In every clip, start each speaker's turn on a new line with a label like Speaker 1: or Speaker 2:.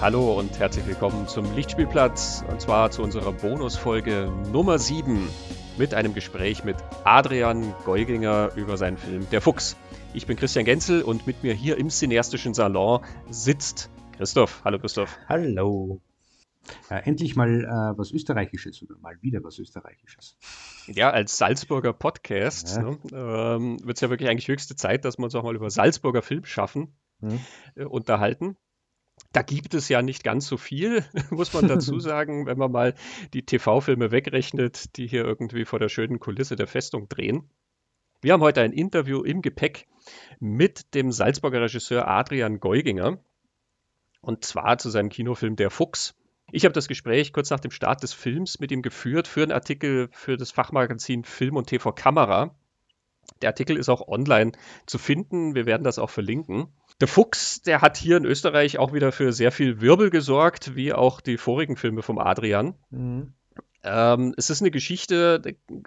Speaker 1: Hallo und herzlich willkommen zum Lichtspielplatz und zwar zu unserer Bonusfolge Nummer 7 mit einem Gespräch mit Adrian Geuginger über seinen Film Der Fuchs. Ich bin Christian Genzel und mit mir hier im cineastischen Salon sitzt Christoph. Hallo Christoph.
Speaker 2: Hallo. Ja, endlich mal äh, was Österreichisches oder mal wieder was Österreichisches.
Speaker 1: Ja, als Salzburger Podcast ja. ne, ähm, wird es ja wirklich eigentlich höchste Zeit, dass wir uns auch mal über Salzburger Filmschaffen hm. äh, unterhalten. Da gibt es ja nicht ganz so viel, muss man dazu sagen, wenn man mal die TV-Filme wegrechnet, die hier irgendwie vor der schönen Kulisse der Festung drehen. Wir haben heute ein Interview im Gepäck mit dem Salzburger Regisseur Adrian Geuginger. Und zwar zu seinem Kinofilm Der Fuchs. Ich habe das Gespräch kurz nach dem Start des Films mit ihm geführt für einen Artikel für das Fachmagazin Film und TV Kamera. Der Artikel ist auch online zu finden. Wir werden das auch verlinken. Der Fuchs, der hat hier in Österreich auch wieder für sehr viel Wirbel gesorgt, wie auch die vorigen Filme vom Adrian. Mhm. Ähm, es ist eine Geschichte,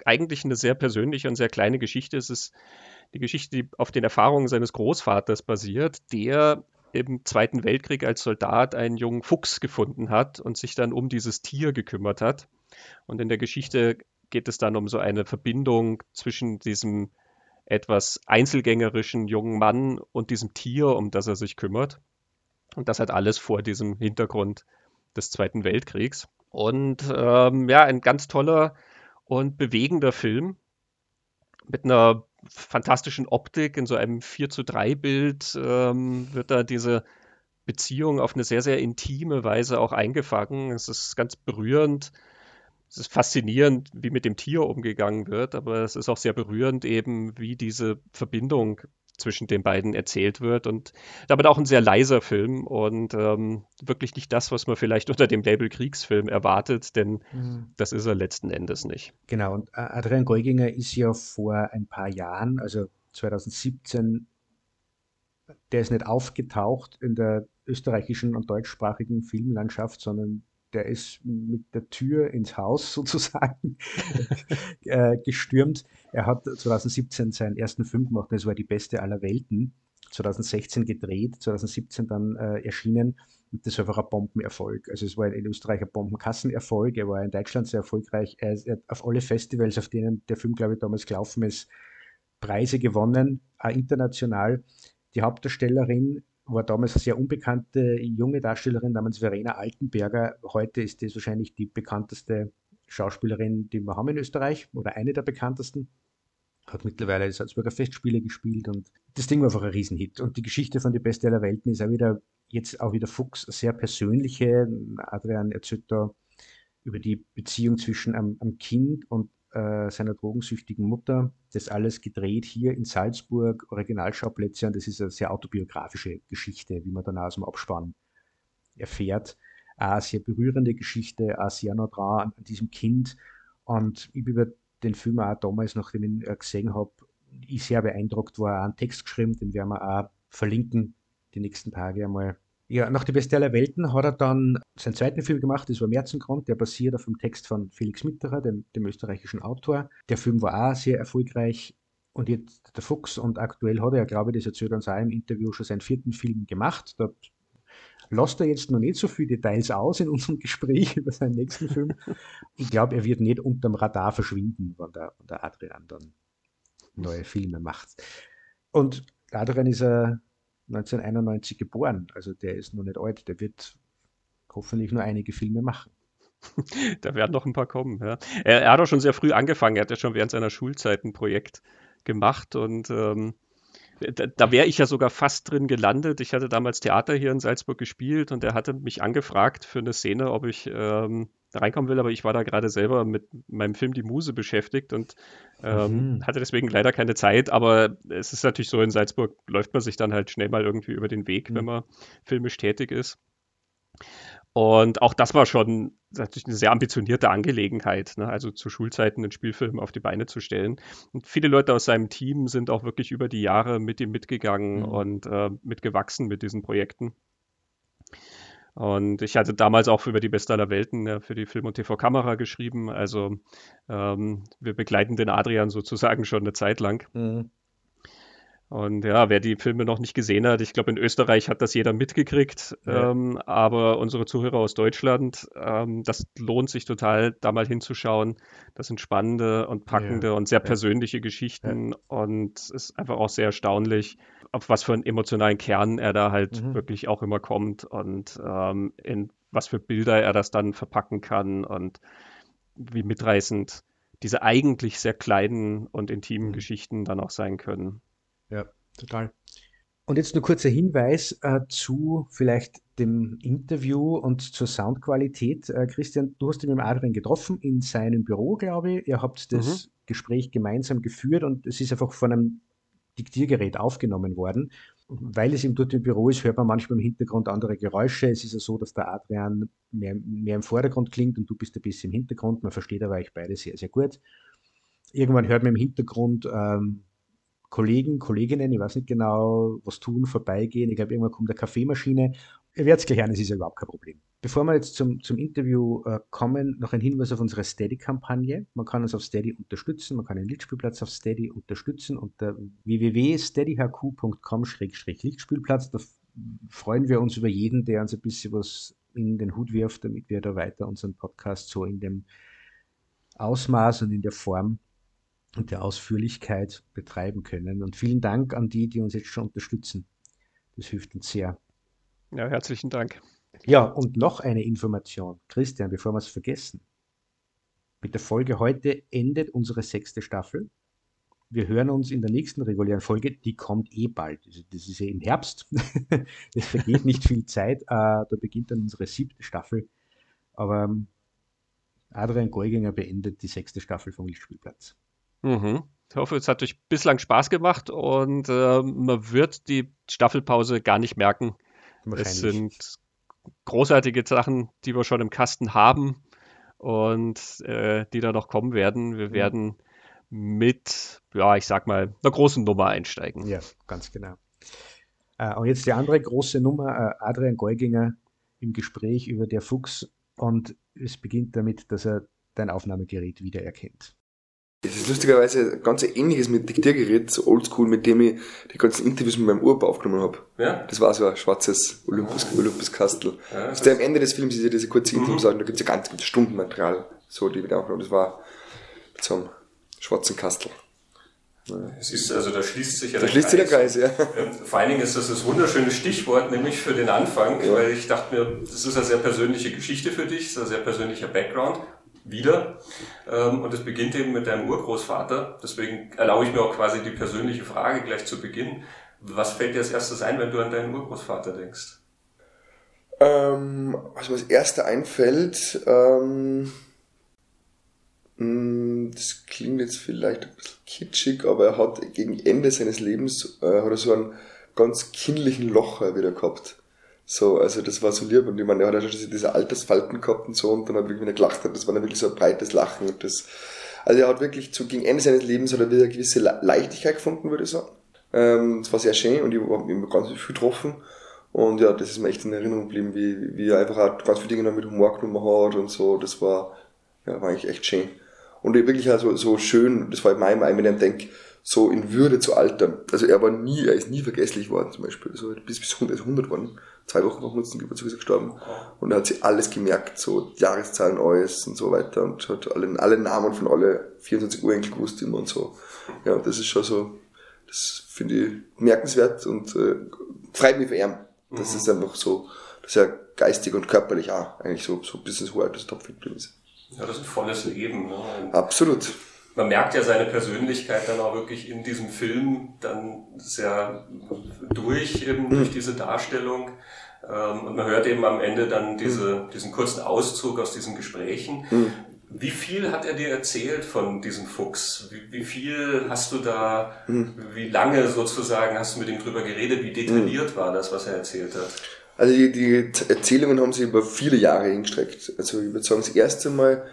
Speaker 1: eigentlich eine sehr persönliche und sehr kleine Geschichte. Es ist die Geschichte, die auf den Erfahrungen seines Großvaters basiert, der im Zweiten Weltkrieg als Soldat einen jungen Fuchs gefunden hat und sich dann um dieses Tier gekümmert hat. Und in der Geschichte geht es dann um so eine Verbindung zwischen diesem etwas einzelgängerischen jungen Mann und diesem Tier, um das er sich kümmert. Und das hat alles vor diesem Hintergrund des Zweiten Weltkriegs. Und ähm, ja, ein ganz toller und bewegender Film mit einer fantastischen Optik. In so einem 4 zu 3 Bild ähm, wird da diese Beziehung auf eine sehr, sehr intime Weise auch eingefangen. Es ist ganz berührend es ist faszinierend, wie mit dem Tier umgegangen wird, aber es ist auch sehr berührend eben, wie diese Verbindung zwischen den beiden erzählt wird und damit auch ein sehr leiser Film und ähm, wirklich nicht das, was man vielleicht unter dem Label Kriegsfilm erwartet, denn mhm. das ist er letzten Endes nicht.
Speaker 2: Genau, und Adrian Geuginger ist ja vor ein paar Jahren, also 2017, der ist nicht aufgetaucht in der österreichischen und deutschsprachigen Filmlandschaft, sondern der ist mit der Tür ins Haus sozusagen äh, gestürmt. Er hat 2017 seinen ersten Film gemacht, das war die beste aller Welten. 2016 gedreht, 2017 dann äh, erschienen und das war einfach ein Bombenerfolg. Also es war in Österreich ein Bombenkassenerfolg, er war in Deutschland sehr erfolgreich. Er, er hat auf alle Festivals, auf denen der Film, glaube ich, damals gelaufen ist, Preise gewonnen, auch international. Die Hauptdarstellerin war damals eine sehr unbekannte junge Darstellerin namens Verena Altenberger. Heute ist das wahrscheinlich die bekannteste Schauspielerin, die wir haben in Österreich oder eine der bekanntesten. Hat mittlerweile Salzburger Festspiele gespielt und das Ding war einfach ein Riesenhit. Und die Geschichte von Die Beste aller Welten ist auch wieder, jetzt auch wieder Fuchs, sehr persönliche. Adrian erzählt da über die Beziehung zwischen einem, einem Kind und äh, seiner drogensüchtigen Mutter. Das alles gedreht hier in Salzburg, Originalschauplätze und das ist eine sehr autobiografische Geschichte, wie man dann aus dem Abspann erfährt. Eine sehr berührende Geschichte, auch sehr nah dran an, diesem Kind und ich bin über den Film auch damals, nachdem ich ihn gesehen habe, ich sehr beeindruckt war, auch einen Text geschrieben, den werden wir auch verlinken die nächsten Tage einmal ja, nach Die Beste aller Welten hat er dann seinen zweiten Film gemacht, das war Märzengrund, der basiert auf dem Text von Felix Mitterer, dem, dem österreichischen Autor. Der Film war auch sehr erfolgreich und jetzt der Fuchs und aktuell hat er, ja, glaube ich, das erzählt uns auch im Interview, schon seinen vierten Film gemacht. Da lasst er jetzt noch nicht so viele Details aus in unserem Gespräch über seinen nächsten Film. Ich glaube, er wird nicht unterm Radar verschwinden, wenn der, wenn der Adrian dann neue Filme macht. Und Adrian ist ein 1991 geboren. Also der ist noch nicht alt. Der wird hoffentlich nur einige Filme machen.
Speaker 1: da werden noch ein paar kommen. Ja. Er, er, hat auch schon sehr früh angefangen. Er hat ja schon während seiner Schulzeit ein Projekt gemacht und ähm, da, da wäre ich ja sogar fast drin gelandet. Ich hatte damals Theater hier in Salzburg gespielt und er hatte mich angefragt für eine Szene, ob ich ähm, da reinkommen will, aber ich war da gerade selber mit meinem Film Die Muse beschäftigt und ähm, mhm. hatte deswegen leider keine Zeit. Aber es ist natürlich so, in Salzburg läuft man sich dann halt schnell mal irgendwie über den Weg, mhm. wenn man filmisch tätig ist. Und auch das war schon natürlich eine sehr ambitionierte Angelegenheit, ne? also zu Schulzeiten einen Spielfilm auf die Beine zu stellen. Und viele Leute aus seinem Team sind auch wirklich über die Jahre mit ihm mitgegangen mhm. und äh, mitgewachsen mit diesen Projekten. Und ich hatte damals auch über die Beste aller Welten ja, für die Film- und TV-Kamera geschrieben. Also ähm, wir begleiten den Adrian sozusagen schon eine Zeit lang. Mhm.
Speaker 3: Und ja, wer die Filme noch nicht gesehen hat, ich glaube, in Österreich hat das jeder mitgekriegt, ja. ähm, aber unsere Zuhörer aus Deutschland, ähm, das lohnt sich total, da mal hinzuschauen. Das sind spannende und packende ja. und sehr persönliche Geschichten und es ist einfach auch sehr erstaunlich, auf was für einen emotionalen Kern er da halt mhm. wirklich auch immer kommt und ähm, in was für Bilder er das dann verpacken kann und wie mitreißend diese eigentlich sehr kleinen und intimen mhm. Geschichten dann auch sein können.
Speaker 2: Ja, total. Und jetzt nur kurzer Hinweis äh, zu vielleicht dem Interview und zur Soundqualität. Äh, Christian, du hast ihn mit Adrian getroffen in seinem Büro, glaube ich. Ihr habt das mhm. Gespräch gemeinsam geführt und es ist einfach von einem Diktiergerät aufgenommen worden. Weil es ihm dort im Büro ist, hört man manchmal im Hintergrund andere Geräusche. Es ist ja so, dass der Adrian mehr, mehr im Vordergrund klingt und du bist ein bisschen im Hintergrund. Man versteht aber euch beide sehr, sehr gut. Irgendwann hört man im Hintergrund ähm, Kollegen, Kolleginnen, ich weiß nicht genau, was tun, vorbeigehen. Ich glaube, irgendwann kommt eine Kaffeemaschine. Ihr werdet es gleich hören, es ist ja überhaupt kein Problem. Bevor wir jetzt zum, zum Interview äh, kommen, noch ein Hinweis auf unsere Steady-Kampagne. Man kann uns auf Steady unterstützen, man kann den Lichtspielplatz auf Steady unterstützen unter www.steadyhq.com-lichtspielplatz. Da freuen wir uns über jeden, der uns ein bisschen was in den Hut wirft, damit wir da weiter unseren Podcast so in dem Ausmaß und in der Form und der Ausführlichkeit betreiben können. Und vielen Dank an die, die uns jetzt schon unterstützen. Das hilft uns sehr.
Speaker 3: Ja, herzlichen Dank.
Speaker 2: Ja, und noch eine Information. Christian, bevor wir es vergessen. Mit der Folge heute endet unsere sechste Staffel. Wir hören uns in der nächsten regulären Folge, die kommt eh bald. Das ist ja im Herbst. es vergeht nicht viel Zeit. Äh, da beginnt dann unsere siebte Staffel. Aber ähm, Adrian Geuginger beendet die sechste Staffel vom Lichtspielplatz.
Speaker 3: Mhm. Ich hoffe, es hat euch bislang Spaß gemacht und äh, man wird die Staffelpause gar nicht merken. Es sind großartige Sachen, die wir schon im Kasten haben und äh, die da noch kommen werden. Wir mhm. werden mit, ja, ich sag mal, einer großen Nummer einsteigen.
Speaker 2: Ja, ganz genau. Äh, und jetzt die andere große Nummer, äh, Adrian Geuginger im Gespräch über der Fuchs und es beginnt damit, dass er dein Aufnahmegerät wiedererkennt.
Speaker 4: Es ist lustigerweise ganz ähnliches mit Diktiergerät, so oldschool, mit dem ich die ganzen Interviews mit meinem Urpa aufgenommen habe. Ja? Das war so ein schwarzes Olympus, oh. Olympus Kastel. Ja, ist am Ende des Films ist ja diese kurze mhm. Intro, da gibt es ja ganz gutes Stundenmaterial, so, die wir aufgenommen Das war mit so einem schwarzen Kastel.
Speaker 1: Ist, also da schließt sich ja
Speaker 4: da der schließt Kreis. sich der Kreis, ja.
Speaker 1: Vor allen Dingen ist das das wunderschöne Stichwort, nämlich für den Anfang, ja. weil ich dachte mir, das ist eine sehr persönliche Geschichte für dich, das ist ein sehr persönlicher Background wieder. Ähm, und es beginnt eben mit deinem Urgroßvater. Deswegen erlaube ich mir auch quasi die persönliche Frage gleich zu Beginn. Was fällt dir als erstes ein, wenn du an deinen Urgroßvater denkst?
Speaker 4: Ähm, was mir als erster einfällt, ähm, hm, das klingt jetzt vielleicht ein bisschen kitschig, aber er hat gegen Ende seines Lebens äh, hat er so einen ganz kindlichen Locher wieder gehabt. So, also das war so lieb und ich meine, er hat ja schon diese Altersfalten gehabt und so und dann hat wirklich wieder gelacht hat, das war dann wirklich so ein breites Lachen und das, also er hat wirklich zu, gegen Ende seines Lebens hat er wieder eine gewisse Leichtigkeit gefunden, würde ich sagen. Ähm, das war sehr schön und ich habe ihn ganz viel getroffen und ja, das ist mir echt in Erinnerung geblieben, wie, wie er einfach auch ganz viele Dinge mit Humor genommen hat und so, das war, ja, war eigentlich echt schön. Und wirklich also so schön, das war in meinem ich denke, so in Würde zu altern. Also er war nie, er ist nie vergesslich worden zum Beispiel. So bis bis 100, 100 worden zwei Wochen nach Nutzen Geburtstag gestorben. Und er hat sich alles gemerkt, so Jahreszahlen, alles und so weiter und hat alle, alle Namen von alle 24 Urenkel gewusst immer und so. Ja, das ist schon so, das finde ich merkenswert und äh, freut mich für ihn. Das mhm. ist einfach so, dass er geistig und körperlich auch eigentlich so, so bis ins hohe Alter topfit ist.
Speaker 1: Ja, das ist ein volles Leben. Ne?
Speaker 4: Absolut
Speaker 1: man merkt ja seine Persönlichkeit dann auch wirklich in diesem Film dann sehr durch, eben durch mhm. diese Darstellung. Ähm, und man hört eben am Ende dann diese, mhm. diesen kurzen Auszug aus diesen Gesprächen. Mhm. Wie viel hat er dir erzählt von diesem Fuchs? Wie, wie viel hast du da, wie lange sozusagen hast du mit ihm drüber geredet? Wie detailliert war das, was er erzählt hat?
Speaker 4: Also die, die Erzählungen haben sich über viele Jahre hingestreckt. Also ich würde sagen, das erste Mal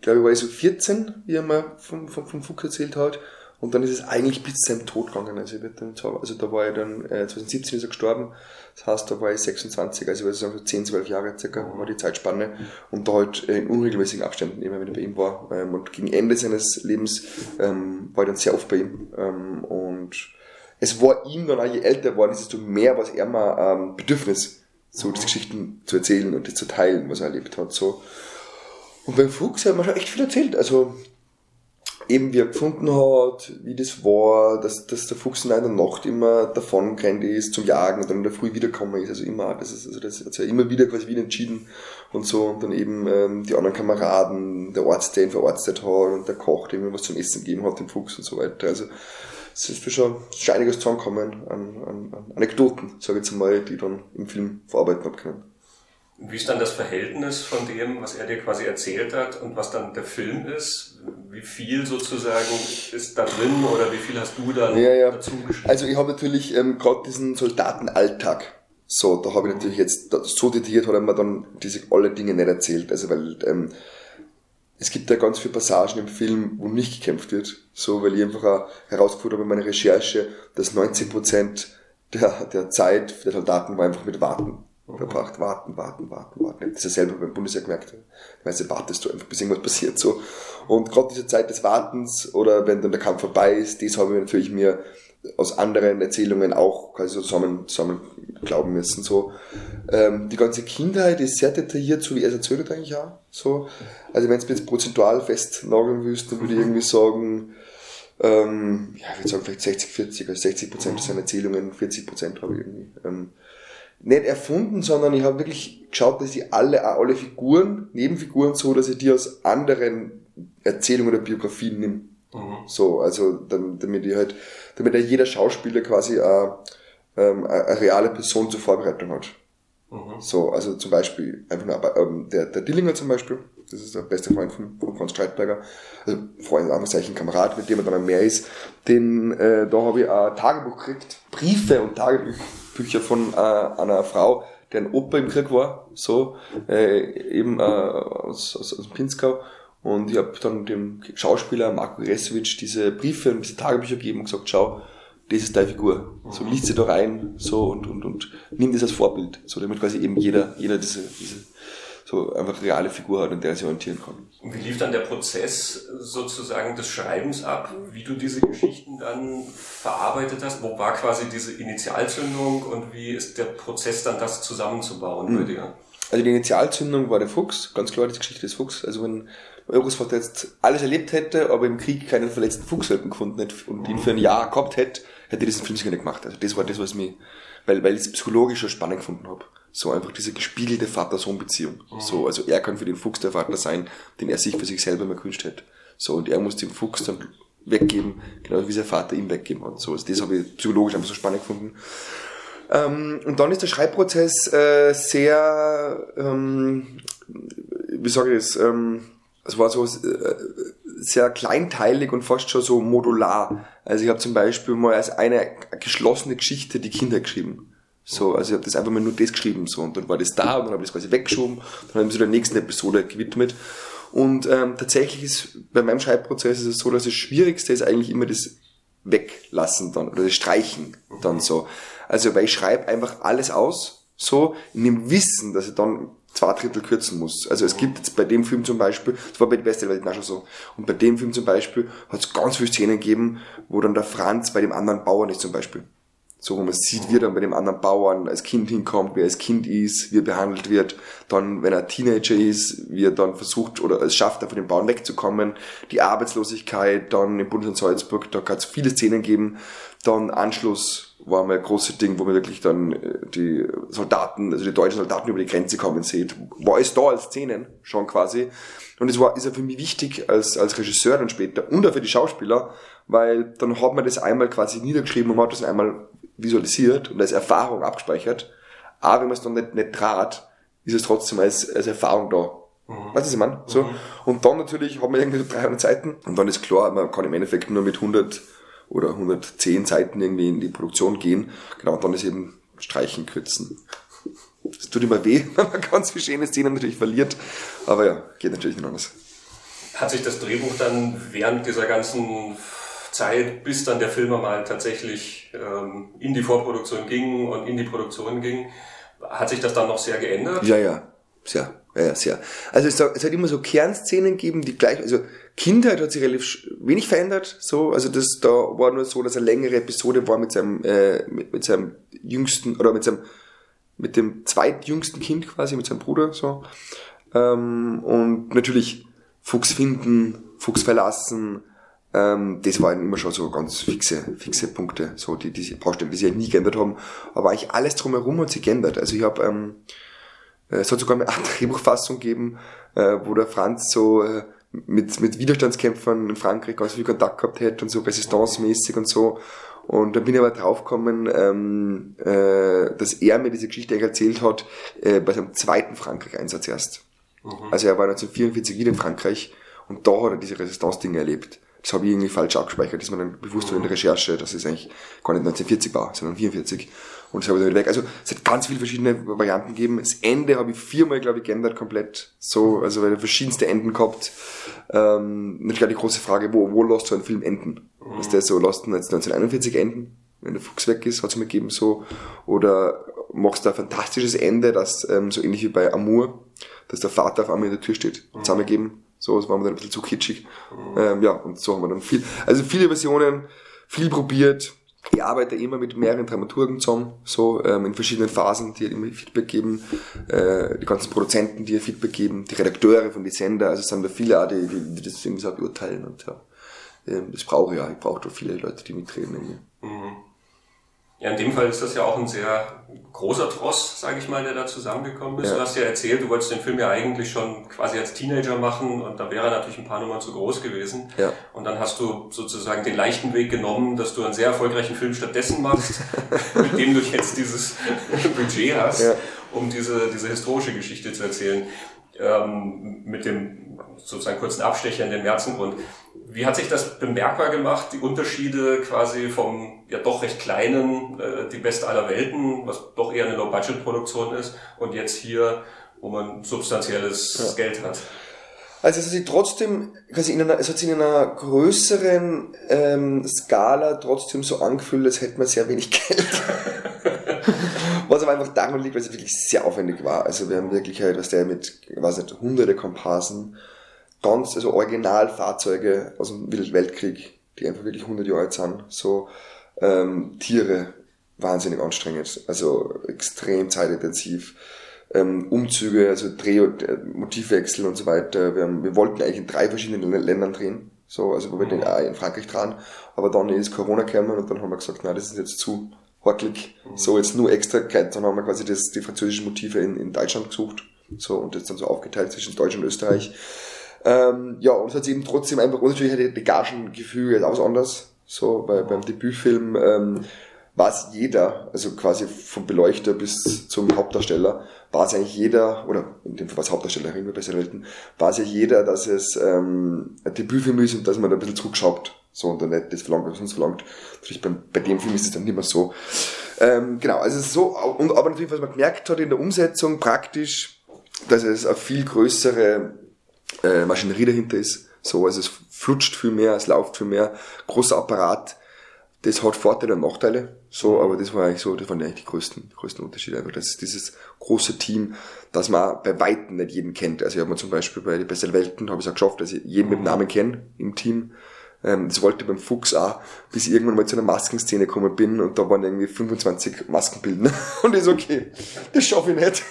Speaker 4: glaube ich, war ich so 14, wie er mir vom, vom, vom Fuchs erzählt hat. Und dann ist es eigentlich bis zu seinem Tod gegangen. Also, ich dann, also da war er dann, äh, 2017 ist er gestorben. Das heißt, da war ich 26, also ich würde sagen so 10, 12 Jahre circa war die Zeitspanne. Und da halt in unregelmäßigen Abständen immer, ich bei ihm war. Ähm, und gegen Ende seines Lebens ähm, war ich dann sehr oft bei ihm. Ähm, und es war ihm dann auch, je älter er war, desto mehr was er mal ähm, Bedürfnis, so diese Geschichten zu erzählen und das zu teilen, was er erlebt hat. So. Und beim Fuchs hat man schon echt viel erzählt. Also eben wie er gefunden hat, wie das war, dass, dass der Fuchs in der Nacht immer davon gerannt ist zum Jagen und dann in der Früh wiederkommen ist. Also immer, das ist, also das hat ja immer wieder quasi wieder entschieden und so. Und dann eben ähm, die anderen Kameraden, der Arzt, der ihn verarztet hat und der Koch, der ihm was zum Essen gegeben hat, dem Fuchs und so weiter. Also es ist schon, schon einiges zusammengekommen an, an, an Anekdoten, sage ich jetzt mal, die ich dann im Film verarbeiten habe können.
Speaker 1: Wie ist dann das Verhältnis von dem, was er dir quasi erzählt hat und was dann der Film ist? Wie viel sozusagen ist da drin oder wie viel hast du dann
Speaker 4: ja, ja. dazu geschrieben? Also ich habe natürlich ähm, gerade diesen Soldatenalltag. So, da habe ich natürlich jetzt so detailliert hat er mir dann diese alle Dinge nicht erzählt. Also weil ähm, es gibt ja ganz viele Passagen im Film, wo nicht gekämpft wird. So, weil ich einfach auch herausgefunden habe in meiner Recherche, dass 90 Prozent der, der Zeit der Soldaten war einfach mit Warten verbracht. Warten, warten, warten, warten. Ich habe das ja selber beim Bundesheer gemerkt. Weißt du, wartest du einfach, bis irgendwas passiert. so. Und gerade diese Zeit des Wartens oder wenn dann der Kampf vorbei ist, das habe ich natürlich mir aus anderen Erzählungen auch quasi so zusammen, zusammen glauben müssen. So. Ähm, die ganze Kindheit ist sehr detailliert, so wie er es erzählt eigentlich auch. So. Also wenn es mir jetzt prozentual festnageln willst, dann würde ich irgendwie sagen, ähm, ja, ich würde sagen vielleicht 60, 40, also 60 Prozent seiner Erzählungen, 40 Prozent habe ich irgendwie ähm, nicht erfunden, sondern ich habe wirklich geschaut, dass ich alle, alle Figuren, Nebenfiguren so, dass ich die aus anderen Erzählungen oder Biografien nehme. Mhm. So, also damit ich halt, damit ja jeder Schauspieler quasi eine, ähm, eine reale Person zur Vorbereitung hat. Mhm. So, also zum Beispiel, einfach nur, ähm, der, der Dillinger zum Beispiel, das ist der beste Freund von, von Franz Streitberger, also Freund, Anführungszeichen Kamerad, mit dem er dann am Meer ist, den, äh, da habe ich ein Tagebuch gekriegt, Briefe und Tagebücher Bücher von äh, einer Frau, deren Opa im Krieg war, so, äh, eben äh, aus, aus, aus Pinskau. Und ich habe dann dem Schauspieler Marco Resovic diese Briefe und diese Tagebücher gegeben und gesagt, schau, das ist deine Figur. So liest sie da rein, so und, und, und nimm das als Vorbild. So damit quasi eben jeder, jeder diese, diese so einfach reale Figur hat, an der er sich orientieren kann.
Speaker 1: Und wie lief dann der Prozess sozusagen des Schreibens ab, wie du diese Geschichten dann verarbeitet hast? Wo war quasi diese Initialzündung und wie ist der Prozess dann das zusammenzubauen mhm. bei dir?
Speaker 4: Also die Initialzündung war der Fuchs, ganz klar die Geschichte des Fuchs. Also wenn Eurosvater jetzt alles erlebt hätte, aber im Krieg keinen verletzten Fuchswelpen gefunden hätte und ihn für ein Jahr gehabt hätte, hätte ich diesen Film sicher nicht gemacht. Also das war das, was mich, weil, weil ich es psychologisch spannend gefunden habe so einfach diese gespiegelte Vater-Sohn-Beziehung. Mhm. So, also er kann für den Fuchs der Vater sein, den er sich für sich selber mal gewünscht hätte. So, und er muss den Fuchs dann weggeben, genau wie sein Vater ihm weggeben hat. So, also das habe ich psychologisch einfach so spannend gefunden. Ähm, und dann ist der Schreibprozess äh, sehr, ähm, wie sage ich das, ähm, es war so äh, sehr kleinteilig und fast schon so modular. Also ich habe zum Beispiel mal als eine geschlossene Geschichte die Kinder geschrieben. So, also ich habe das einfach mal nur das geschrieben so und dann war das da und dann habe ich das quasi weggeschoben, dann habe ich mich so der nächsten Episode gewidmet. Und ähm, tatsächlich ist bei meinem Schreibprozess ist es so, dass das Schwierigste ist eigentlich immer das Weglassen dann oder das Streichen dann so. Also weil ich schreibe einfach alles aus, so in dem Wissen, dass ich dann zwei Drittel kürzen muss. Also es gibt jetzt bei dem Film zum Beispiel, das war bei der Beste Welt schon so, und bei dem Film zum Beispiel hat es ganz viele Szenen gegeben, wo dann der Franz bei dem anderen Bauern ist zum Beispiel. So, wo man sieht, wie er dann bei dem anderen Bauern als Kind hinkommt, wie er als Kind ist, wie er behandelt wird. Dann, wenn er Teenager ist, wie er dann versucht oder es schafft, von den Bauern wegzukommen. Die Arbeitslosigkeit, dann im Bundesland Salzburg, da kann es viele Szenen geben. Dann Anschluss war mal ein großes Ding, wo man wirklich dann äh, die Soldaten, also die deutschen Soldaten über die Grenze kommen sieht. War es da als Szenen schon quasi. Und es war, ist ja für mich wichtig als, als Regisseur dann später und auch für die Schauspieler, weil dann hat man das einmal quasi niedergeschrieben und man hat das einmal visualisiert und als Erfahrung abgespeichert. Aber wenn man es dann nicht, nicht trat, ist es trotzdem als, als Erfahrung da. Mhm. Weißt du, was ich meine? So. Mhm. Und dann natürlich hat man irgendwie so 300 Seiten und dann ist klar, man kann im Endeffekt nur mit 100 oder 110 Seiten irgendwie in die Produktion gehen. Genau, und dann ist eben Streichen, Kürzen. Das tut immer weh, wenn man ganz viele schöne Szenen natürlich verliert. Aber ja, geht natürlich nicht anders.
Speaker 1: Hat sich das Drehbuch dann während dieser ganzen Zeit, bis dann der Film mal tatsächlich ähm, in die Vorproduktion ging und in die Produktion ging. Hat sich das dann noch sehr geändert?
Speaker 4: Ja, ja, sehr. Ja, ja, sehr. Also es, es hat immer so Kernszenen gegeben, die gleich, also Kindheit hat sich relativ wenig verändert, so, also das, da war nur so, dass eine längere Episode war mit seinem, äh, mit, mit seinem jüngsten, oder mit seinem, mit dem zweitjüngsten Kind quasi, mit seinem Bruder, so. Ähm, und natürlich Fuchs finden, Fuchs verlassen, ähm, das waren immer schon so ganz fixe, fixe Punkte, so die diese Baustellen, die sich nie geändert haben. Aber eigentlich alles drumherum hat sich geändert. Also ich habe, ähm, äh, es hat sogar eine Art Drehbuchfassung gegeben, äh, wo der Franz so äh, mit, mit Widerstandskämpfern in Frankreich ganz viel Kontakt gehabt hätte und so resistance und so. Und dann bin ich aber draufgekommen, ähm, äh, dass er mir diese Geschichte eigentlich erzählt hat, äh, bei seinem zweiten Frankreich-Einsatz erst. Mhm. Also er war 1944 wieder in Frankreich und da hat er diese Resistance-Dinge erlebt. Das habe ich irgendwie falsch abgespeichert, das ist mir dann bewusst mhm. in der Recherche, dass es eigentlich gar nicht 1940 war, sondern 1944. Und ich dann wieder weg. Also es hat ganz viele verschiedene Varianten gegeben. Das Ende habe ich viermal, glaube ich, geändert komplett. So, also weil er verschiedenste Enden gehabt. Ähm, natürlich auch die große Frage, wo, wo lässt so ein Film enden? Mhm. Ist der so, lässt ihn jetzt 1941 enden? Wenn der Fuchs weg ist, hat es mir gegeben so. Oder machst du ein fantastisches Ende, das ähm, so ähnlich wie bei Amour, dass der Vater auf einmal in der Tür steht, mhm. zusammengeben so, das war mir dann ein bisschen zu kitschig. Mhm. Ähm, ja, und so haben wir dann viel, also viele Versionen, viel probiert. Ich arbeite immer mit mehreren Dramaturgen zusammen, so ähm, in verschiedenen Phasen, die immer Feedback geben, äh, die ganzen Produzenten, die ihr Feedback geben, die Redakteure von die Sender, also es sind da viele auch, die, die, die das irgendwie so beurteilen und ja, ähm, das brauche ich ja, ich brauche da viele Leute, die mitreden. Mhm.
Speaker 1: Ja, in dem Fall ist das ja auch ein sehr großer Tross, sage ich mal, der da zusammengekommen ist. Ja. Du hast ja erzählt, du wolltest den Film ja eigentlich schon quasi als Teenager machen und da wäre natürlich ein paar Nummern zu groß gewesen. Ja. Und dann hast du sozusagen den leichten Weg genommen, dass du einen sehr erfolgreichen Film stattdessen machst, mit dem du jetzt dieses Budget hast, ja. um diese, diese historische Geschichte zu erzählen. Ähm, mit dem sozusagen kurzen Abstecher in den Märzengrund. Wie hat sich das bemerkbar gemacht, die Unterschiede quasi vom ja doch recht kleinen äh, Die Beste aller Welten, was doch eher eine Low-Budget-Produktion ist, und jetzt hier, wo man substanzielles ja. Geld hat?
Speaker 4: Also es hat sich trotzdem, quasi in einer, es hat sich in einer größeren ähm, Skala trotzdem so angefühlt, als hätte man sehr wenig Geld. was aber einfach daran liegt, weil es wirklich sehr aufwendig war. Also wir haben wirklich halt, was der mit, weiß nicht, hunderte Komparsen, ganz, also Originalfahrzeuge aus dem Weltkrieg, die einfach wirklich 100 Jahre alt sind, so ähm, Tiere, wahnsinnig anstrengend, also extrem zeitintensiv. Ähm, Umzüge, also Dreh- und äh, Motivwechsel und so weiter. Wir, haben, wir wollten eigentlich in drei verschiedenen Ländern drehen, so, also wir wollten mhm. auch in Frankreich dran, aber dann ist Corona gekommen und dann haben wir gesagt, na, das ist jetzt zu hortelig, mhm. so jetzt nur extra, dann haben wir quasi das, die französischen Motive in, in Deutschland gesucht, so, und das dann so aufgeteilt zwischen Deutschland und Österreich. Ähm, ja, und es hat eben trotzdem einfach, und natürlich hat die Gagengefüge auch anders. So, bei, beim Debütfilm ähm, weiß jeder, also quasi vom Beleuchter bis zum Hauptdarsteller, weiß eigentlich jeder, oder in dem Fall war es Hauptdarstellerin bei Bessere Welten, weiß ja jeder, dass es ähm, ein Debütfilm ist und dass man da ein bisschen zurückschaut. So, und dann nicht das verlangt, was uns verlangt. Natürlich bei, bei dem Film ist es dann nicht mehr so. Ähm, genau, also so, und aber natürlich, was man gemerkt hat in der Umsetzung praktisch, dass es eine viel größere äh, Maschinerie dahinter ist. So, also es flutscht viel mehr, es läuft viel mehr, großer Apparat. Das hat Vorteile und Nachteile, so, aber das war eigentlich so, das waren eigentlich die größten, die größten Unterschiede. Einfach, das ist dieses große Team, das man bei Weitem nicht jeden kennt. Also ich habe mir zum Beispiel bei die Beste Welten, habe ich es auch geschafft, dass ich jeden mit dem Namen kenne im Team. Ähm, das wollte ich beim Fuchs auch, bis ich irgendwann mal zu einer Maskenszene gekommen bin und da waren irgendwie 25 Maskenbilder. Und ich so, okay, das schaffe ich nicht.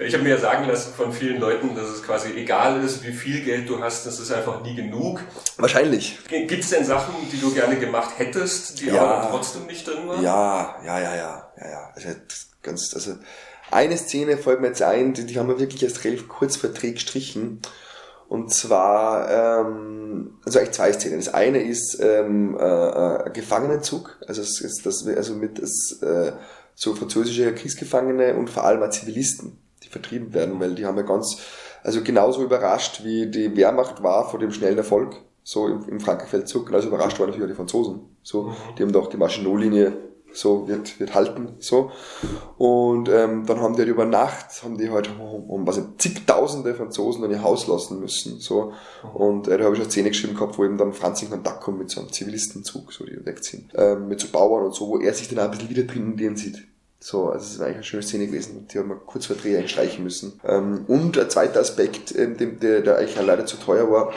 Speaker 1: Ich habe mir ja sagen lassen von vielen Leuten, dass es quasi egal ist, wie viel Geld du hast, das ist einfach nie genug.
Speaker 4: Wahrscheinlich.
Speaker 1: Gibt es denn Sachen, die du gerne gemacht hättest, die ja, aber trotzdem nicht drin waren?
Speaker 4: Ja, ja, ja, ja, ja, ja. Also, ganz, also eine Szene fällt mir jetzt ein, die, die haben wir wirklich erst relativ kurz vor Dreh gestrichen. Und zwar, ähm, also eigentlich zwei Szenen. Das eine ist ähm, äh, Gefangenenzug, also es ist das, also mit das, äh, so französische Kriegsgefangene und vor allem auch Zivilisten vertrieben werden, weil die haben ja ganz, also genauso überrascht wie die Wehrmacht war vor dem schnellen Erfolg, so im, im Frankreich-Feldzug, genauso überrascht waren natürlich auch die Franzosen. So, mhm. die haben doch die Maginot-Linie so wird, wird halten, so. Und ähm, dann haben die halt über Nacht, haben die halt um, um was zigtausende Franzosen in ihr Haus lassen müssen, so. Und äh, da habe ich eine Szene geschrieben gehabt, wo eben dann Franz in Kontakt kommt mit so einem Zivilistenzug, so die wegziehen, ähm, mit so Bauern und so, wo er sich dann auch ein bisschen wieder drinnen sieht. So, also es ist eigentlich eine schöne Szene gewesen, die haben wir kurz vor Dreh einstreichen müssen. Ähm, und ein zweiter Aspekt, ähm, der, der eigentlich leider zu teuer war,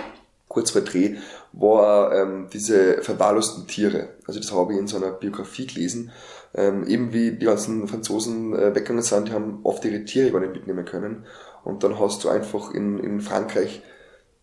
Speaker 4: kurz vor Dreh, war ähm, diese verwahrlosten Tiere. Also das habe ich in so einer Biografie gelesen. Ähm, eben wie die ganzen Franzosen äh, weggegangen sind, die haben oft ihre Tiere gar nicht mitnehmen können. Und dann hast du einfach in, in Frankreich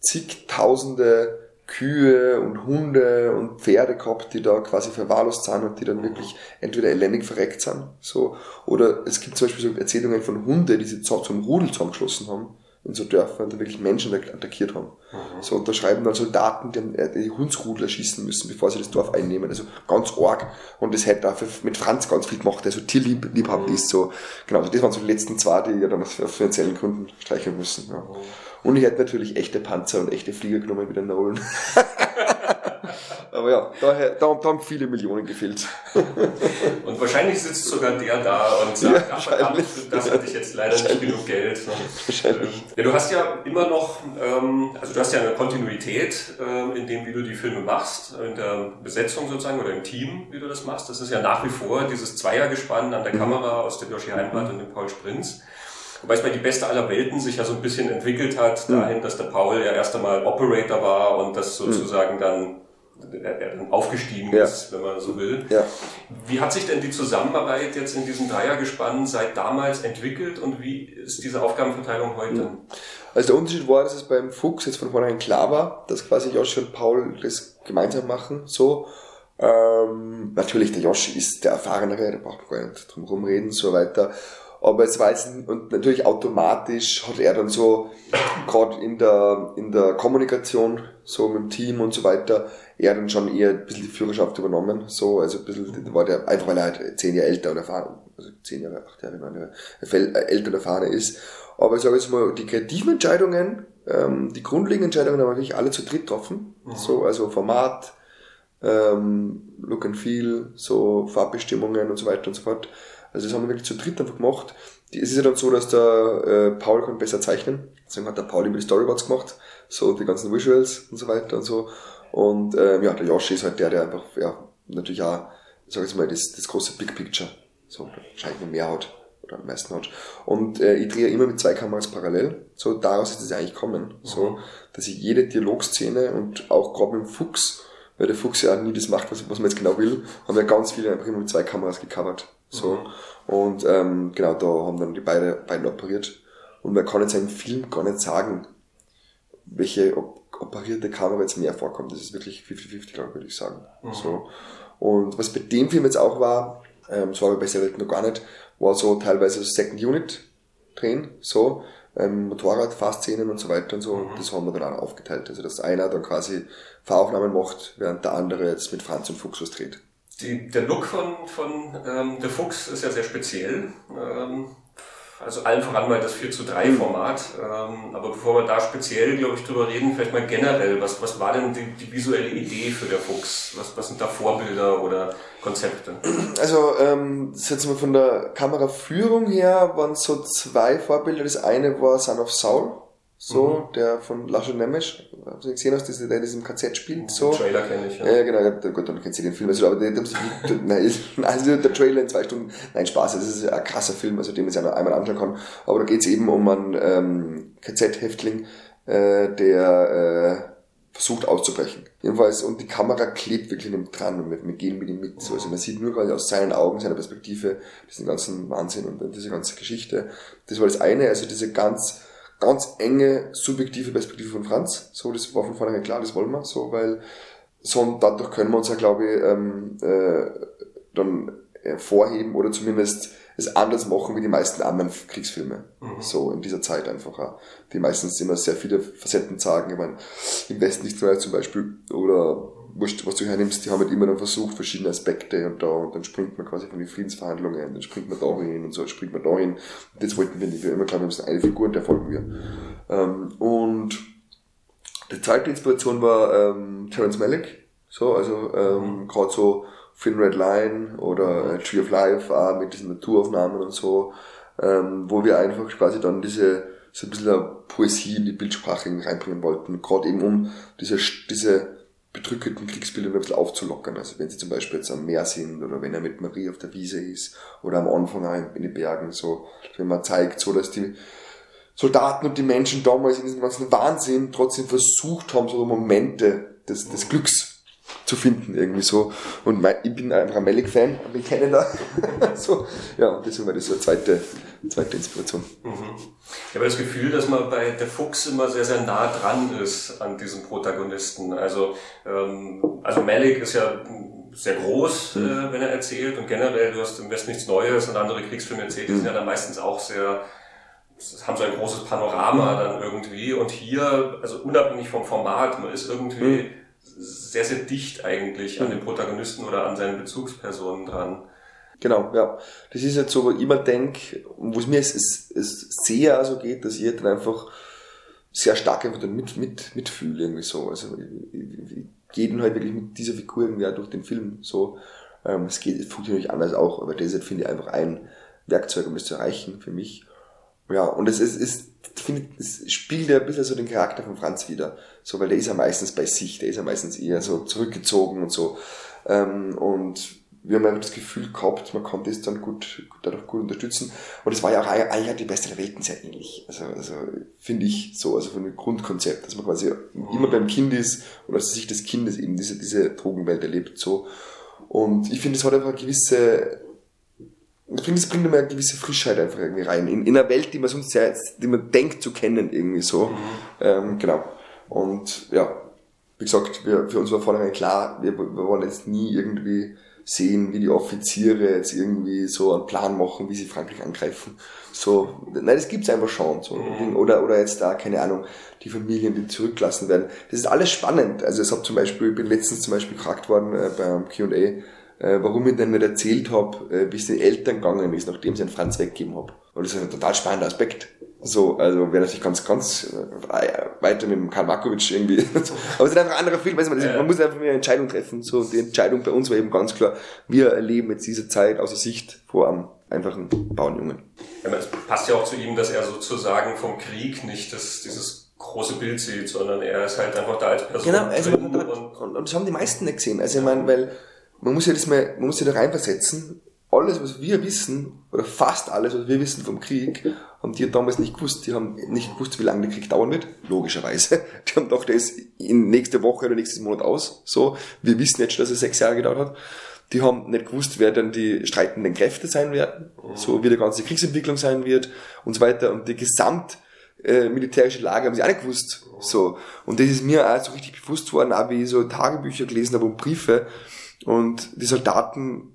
Speaker 4: zigtausende Kühe und Hunde und Pferde gehabt, die da quasi verwahrlost sind und die dann wirklich entweder elendig verreckt sind, so, oder es gibt zum Beispiel so Erzählungen von Hunden, die sie zum Rudel zusammengeschlossen haben in so Dörfern, die wirklich Menschen attackiert haben. Mhm. So, und da schreiben dann Soldaten, die, äh, die Hundsrudel erschießen müssen, bevor sie das Dorf einnehmen. Also ganz arg. Und das hätte dafür mit Franz ganz viel gemacht, der so tierliebhabend mhm. ist. So, genau, also das waren so die letzten zwei, die ja dann aus finanziellen Gründen streichen müssen. Ja. Mhm. Und ich hätte natürlich echte Panzer und echte Flieger genommen wie der Nolan. Aber ja, daher, da, da haben viele Millionen gefehlt.
Speaker 1: und wahrscheinlich sitzt sogar der da und sagt, ja, ach verdammt, das hatte ich jetzt leider nicht genug Geld. Wahrscheinlich. Ähm, ja, du hast ja immer noch, ähm, also du hast ja eine Kontinuität ähm, in dem, wie du die Filme machst, in der Besetzung sozusagen oder im Team, wie du das machst. Das ist ja nach wie vor dieses Zweiergespann an der mhm. Kamera aus dem Joshi Heimbart und dem Paul Sprinz. Wobei es bei die beste aller Welten sich ja so ein bisschen entwickelt hat, mhm. dahin, dass der Paul ja erst einmal Operator war und das mhm. sozusagen dann er dann aufgestiegen ja. ist, wenn man so will. Ja. Wie hat sich denn die Zusammenarbeit jetzt in diesem Dreiergespann seit damals entwickelt und wie ist diese Aufgabenverteilung heute? Mhm.
Speaker 4: Also der Unterschied war, dass es beim Fuchs jetzt von vornherein klar war, dass quasi Josh und Paul das gemeinsam machen, so. Ähm, natürlich, der Josh ist der Erfahrenere, da braucht man gar nicht drum rumreden, so weiter aber es war jetzt, und natürlich automatisch hat er dann so, gerade in der, in der Kommunikation, so mit dem Team und so weiter, er dann schon eher ein bisschen die Führerschaft übernommen, so, also ein bisschen, war der, einfach weil er halt zehn Jahre älter und erfahren, also zehn Jahre, acht Jahre, neun Jahre, älter und erfahrener ist. Aber ich sage jetzt mal, die kreativen Entscheidungen, ähm, die grundlegenden Entscheidungen haben wir wirklich alle zu dritt getroffen, mhm. so, also Format, ähm, Look and Feel, so Farbbestimmungen und so weiter und so fort. Also das haben wir wirklich zu dritt einfach gemacht. Die, es ist ja dann so, dass der äh, Paul kann besser zeichnen. Deswegen hat der Paul immer die Storyboards gemacht, so die ganzen Visuals und so weiter und so. Und ähm, ja, der Yoshi ist halt der, der einfach, ja, natürlich auch, sag ich mal, das, das große Big Picture, so wahrscheinlich mehr hat oder am meisten hat. Und äh, ich drehe immer mit zwei Kameras parallel. So daraus ist es eigentlich kommen. Mhm. So, dass ich jede Dialogszene und auch gerade mit dem Fuchs, weil der Fuchs ja nie das macht, was, was man jetzt genau will, haben wir ganz viele einfach immer mit zwei Kameras gecovert. So. Mhm. Und ähm, genau, da haben dann die beide, beiden operiert. Und man kann jetzt im Film gar nicht sagen, welche operierte Kamera jetzt mehr vorkommt. Das ist wirklich 50-50, glaube ich, würde ich sagen. Mhm. So. Und was bei dem Film jetzt auch war, ähm, das war bei Selten noch gar nicht, war so teilweise Second Unit drehen, so, ähm, Motorradfahrszenen und so weiter und so. Mhm. Das haben wir dann auch aufgeteilt. Also, dass einer dann quasi Fahraufnahmen macht, während der andere jetzt mit Franz und Fuchs was dreht.
Speaker 1: Die, der Look von, von ähm, der Fuchs ist ja sehr speziell. Ähm, also allen voran mal das 4 zu 3 mhm. Format. Ähm, aber bevor wir da speziell, glaube ich, drüber reden, vielleicht mal generell, was, was war denn die, die visuelle Idee für der Fuchs? Was, was sind da Vorbilder oder Konzepte?
Speaker 4: Also, ähm, jetzt mal von der Kameraführung her waren so zwei Vorbilder. Das eine war Son of Saul so, mhm. der von Lasche Nemesch, hast du gesehen hast, der in diesem KZ spielt, so. Den
Speaker 1: Trailer kenne ich, ja.
Speaker 4: Ja, genau, ja, gut, dann kennst du den Film, also, aber der, der, nein, also der Trailer in zwei Stunden, nein, Spaß, das ist ein krasser Film, also den man sich einmal anschauen kann, aber da geht's eben um einen ähm, KZ-Häftling, äh, der äh, versucht auszubrechen. Jedenfalls, und die Kamera klebt wirklich in ihm dran und wir, wir gehen mit ihm mit, so, also man sieht nur quasi aus seinen Augen, seiner Perspektive, diesen ganzen Wahnsinn und diese ganze Geschichte. Das war das eine, also diese ganz, ganz enge subjektive Perspektive von Franz. So, das war von vornherein klar, das wollen wir, so, weil so und dadurch können wir uns ja, glaube ich, ähm, äh, dann hervorheben oder zumindest es anders machen wie die meisten anderen Kriegsfilme. Mhm. So in dieser Zeit einfach auch. Die meistens immer sehr viele Facetten sagen. Ich meine, im Westen nicht zum Beispiel oder wurscht, was du hernimmst, die haben halt immer dann versucht, verschiedene Aspekte und da, und dann springt man quasi von den Friedensverhandlungen, dann springt man da hin und so springt man da hin. Und das wollten wir nicht. Wir immer glauben, wir sind eine Figur und der folgen wir. Ähm, und die zweite Inspiration war ähm, Terence Malick, so, also ähm, mhm. gerade so Thin Red Line oder äh, Tree of Life auch mit diesen Naturaufnahmen und so, ähm, wo wir einfach quasi dann diese so ein bisschen Poesie in die Bildsprache reinbringen wollten, gerade eben um diese, diese bedrückenden Kriegsbildern ein bisschen aufzulockern. Also wenn sie zum Beispiel jetzt am Meer sind oder wenn er mit Marie auf der Wiese ist oder am Anfang in den Bergen, so, wenn man zeigt, so dass die Soldaten und die Menschen damals in diesem ganzen Wahnsinn trotzdem versucht haben, so Momente des, des Glücks zu finden, irgendwie so. Und mein, ich bin einfach ein Malik-Fan, ich kenne da. so, ja, und deswegen war das so eine zweite, zweite Inspiration.
Speaker 1: Mhm. Ich habe das Gefühl, dass man bei der Fuchs immer sehr, sehr nah dran ist an diesem Protagonisten. Also, ähm, also Malik ist ja sehr groß, mhm. äh, wenn er erzählt und generell, du hast im Westen nichts Neues und andere Kriegsfilme erzählt, die mhm. sind ja dann meistens auch sehr haben so ein großes Panorama dann irgendwie und hier, also unabhängig vom Format, man ist irgendwie mhm sehr, sehr dicht eigentlich an den Protagonisten oder an seinen Bezugspersonen dran.
Speaker 4: Genau, ja. Das ist jetzt so, wo ich immer denke, wo es mir es, es, es sehr so geht, dass ich dann einfach sehr stark einfach dann mit, mit, mitfühle, irgendwie so. Also, ich, ich, ich gehe dann halt wirklich mit dieser Figur irgendwie auch durch den Film, so. Ähm, es geht, funktioniert natürlich anders auch, aber das ist, finde ich, einfach ein Werkzeug, um das zu erreichen für mich. Ja, und es ist, ist finde, es spielt ja ein bisschen so den Charakter von Franz wieder. So, weil der ist ja meistens bei sich, der ist ja meistens eher so zurückgezogen und so. Ähm, und wir haben einfach das Gefühl gehabt, man konnte es dann gut, dadurch gut unterstützen. Und es war ja auch eigentlich die beste der Welten sehr ähnlich. Also, also finde ich so, also von dem Grundkonzept, dass man quasi immer beim Kind ist und aus Sicht des Kindes eben diese, diese Drogenwelt erlebt, so. Und ich finde, es hat einfach eine gewisse ich finde, es bringt immer eine gewisse Frischheit einfach irgendwie rein. In, in einer Welt, die man sonst sehr, die man denkt zu kennen, irgendwie so. Mhm. Ähm, genau. Und ja, wie gesagt, wir, für uns war vornherein klar, wir, wir wollen jetzt nie irgendwie sehen, wie die Offiziere jetzt irgendwie so einen Plan machen, wie sie Frankreich angreifen. So, nein, das gibt's einfach schon. So. Mhm. Oder, oder jetzt da, keine Ahnung, die Familien, die zurückgelassen werden. Das ist alles spannend. Also es hat zum Beispiel, ich bin letztens zum Beispiel gefragt worden äh, beim Q&A, warum ich denn nicht erzählt habe, äh, wie es den Eltern gegangen ist, nachdem sie einen Franz weggegeben habe. Und das ist ein total spannender Aspekt. So, also wäre natürlich ganz, ganz äh, weiter mit dem Karl Markovic irgendwie. Aber es ist einfach ein anderer Film. Weißt du, man, man muss einfach eine Entscheidung treffen. So, und die Entscheidung bei uns war eben ganz klar, wir erleben jetzt diese Zeit aus der Sicht vor einem einfachen Bauernjungen.
Speaker 1: Ja, es passt ja auch zu ihm, dass er sozusagen vom Krieg nicht das, dieses große Bild sieht, sondern er ist halt einfach da als Person.
Speaker 4: Genau, also, und, und, und, das haben die meisten nicht gesehen. Also ich meine, weil man muss ja das mal, man muss sich da reinversetzen. Alles, was wir wissen, oder fast alles, was wir wissen vom Krieg, haben die damals nicht gewusst. Die haben nicht gewusst, wie lange der Krieg dauern wird. Logischerweise. Die haben gedacht, der ist in nächste Woche oder nächstes Monat aus. So. Wir wissen jetzt schon, dass er sechs Jahre gedauert hat. Die haben nicht gewusst, wer dann die streitenden Kräfte sein werden. So, wie die ganze Kriegsentwicklung sein wird und so weiter. Und die gesamt, äh, militärische Lage haben sie auch nicht gewusst. So. Und das ist mir auch so richtig bewusst worden, auch wie ich so Tagebücher gelesen habe und Briefe, und die Soldaten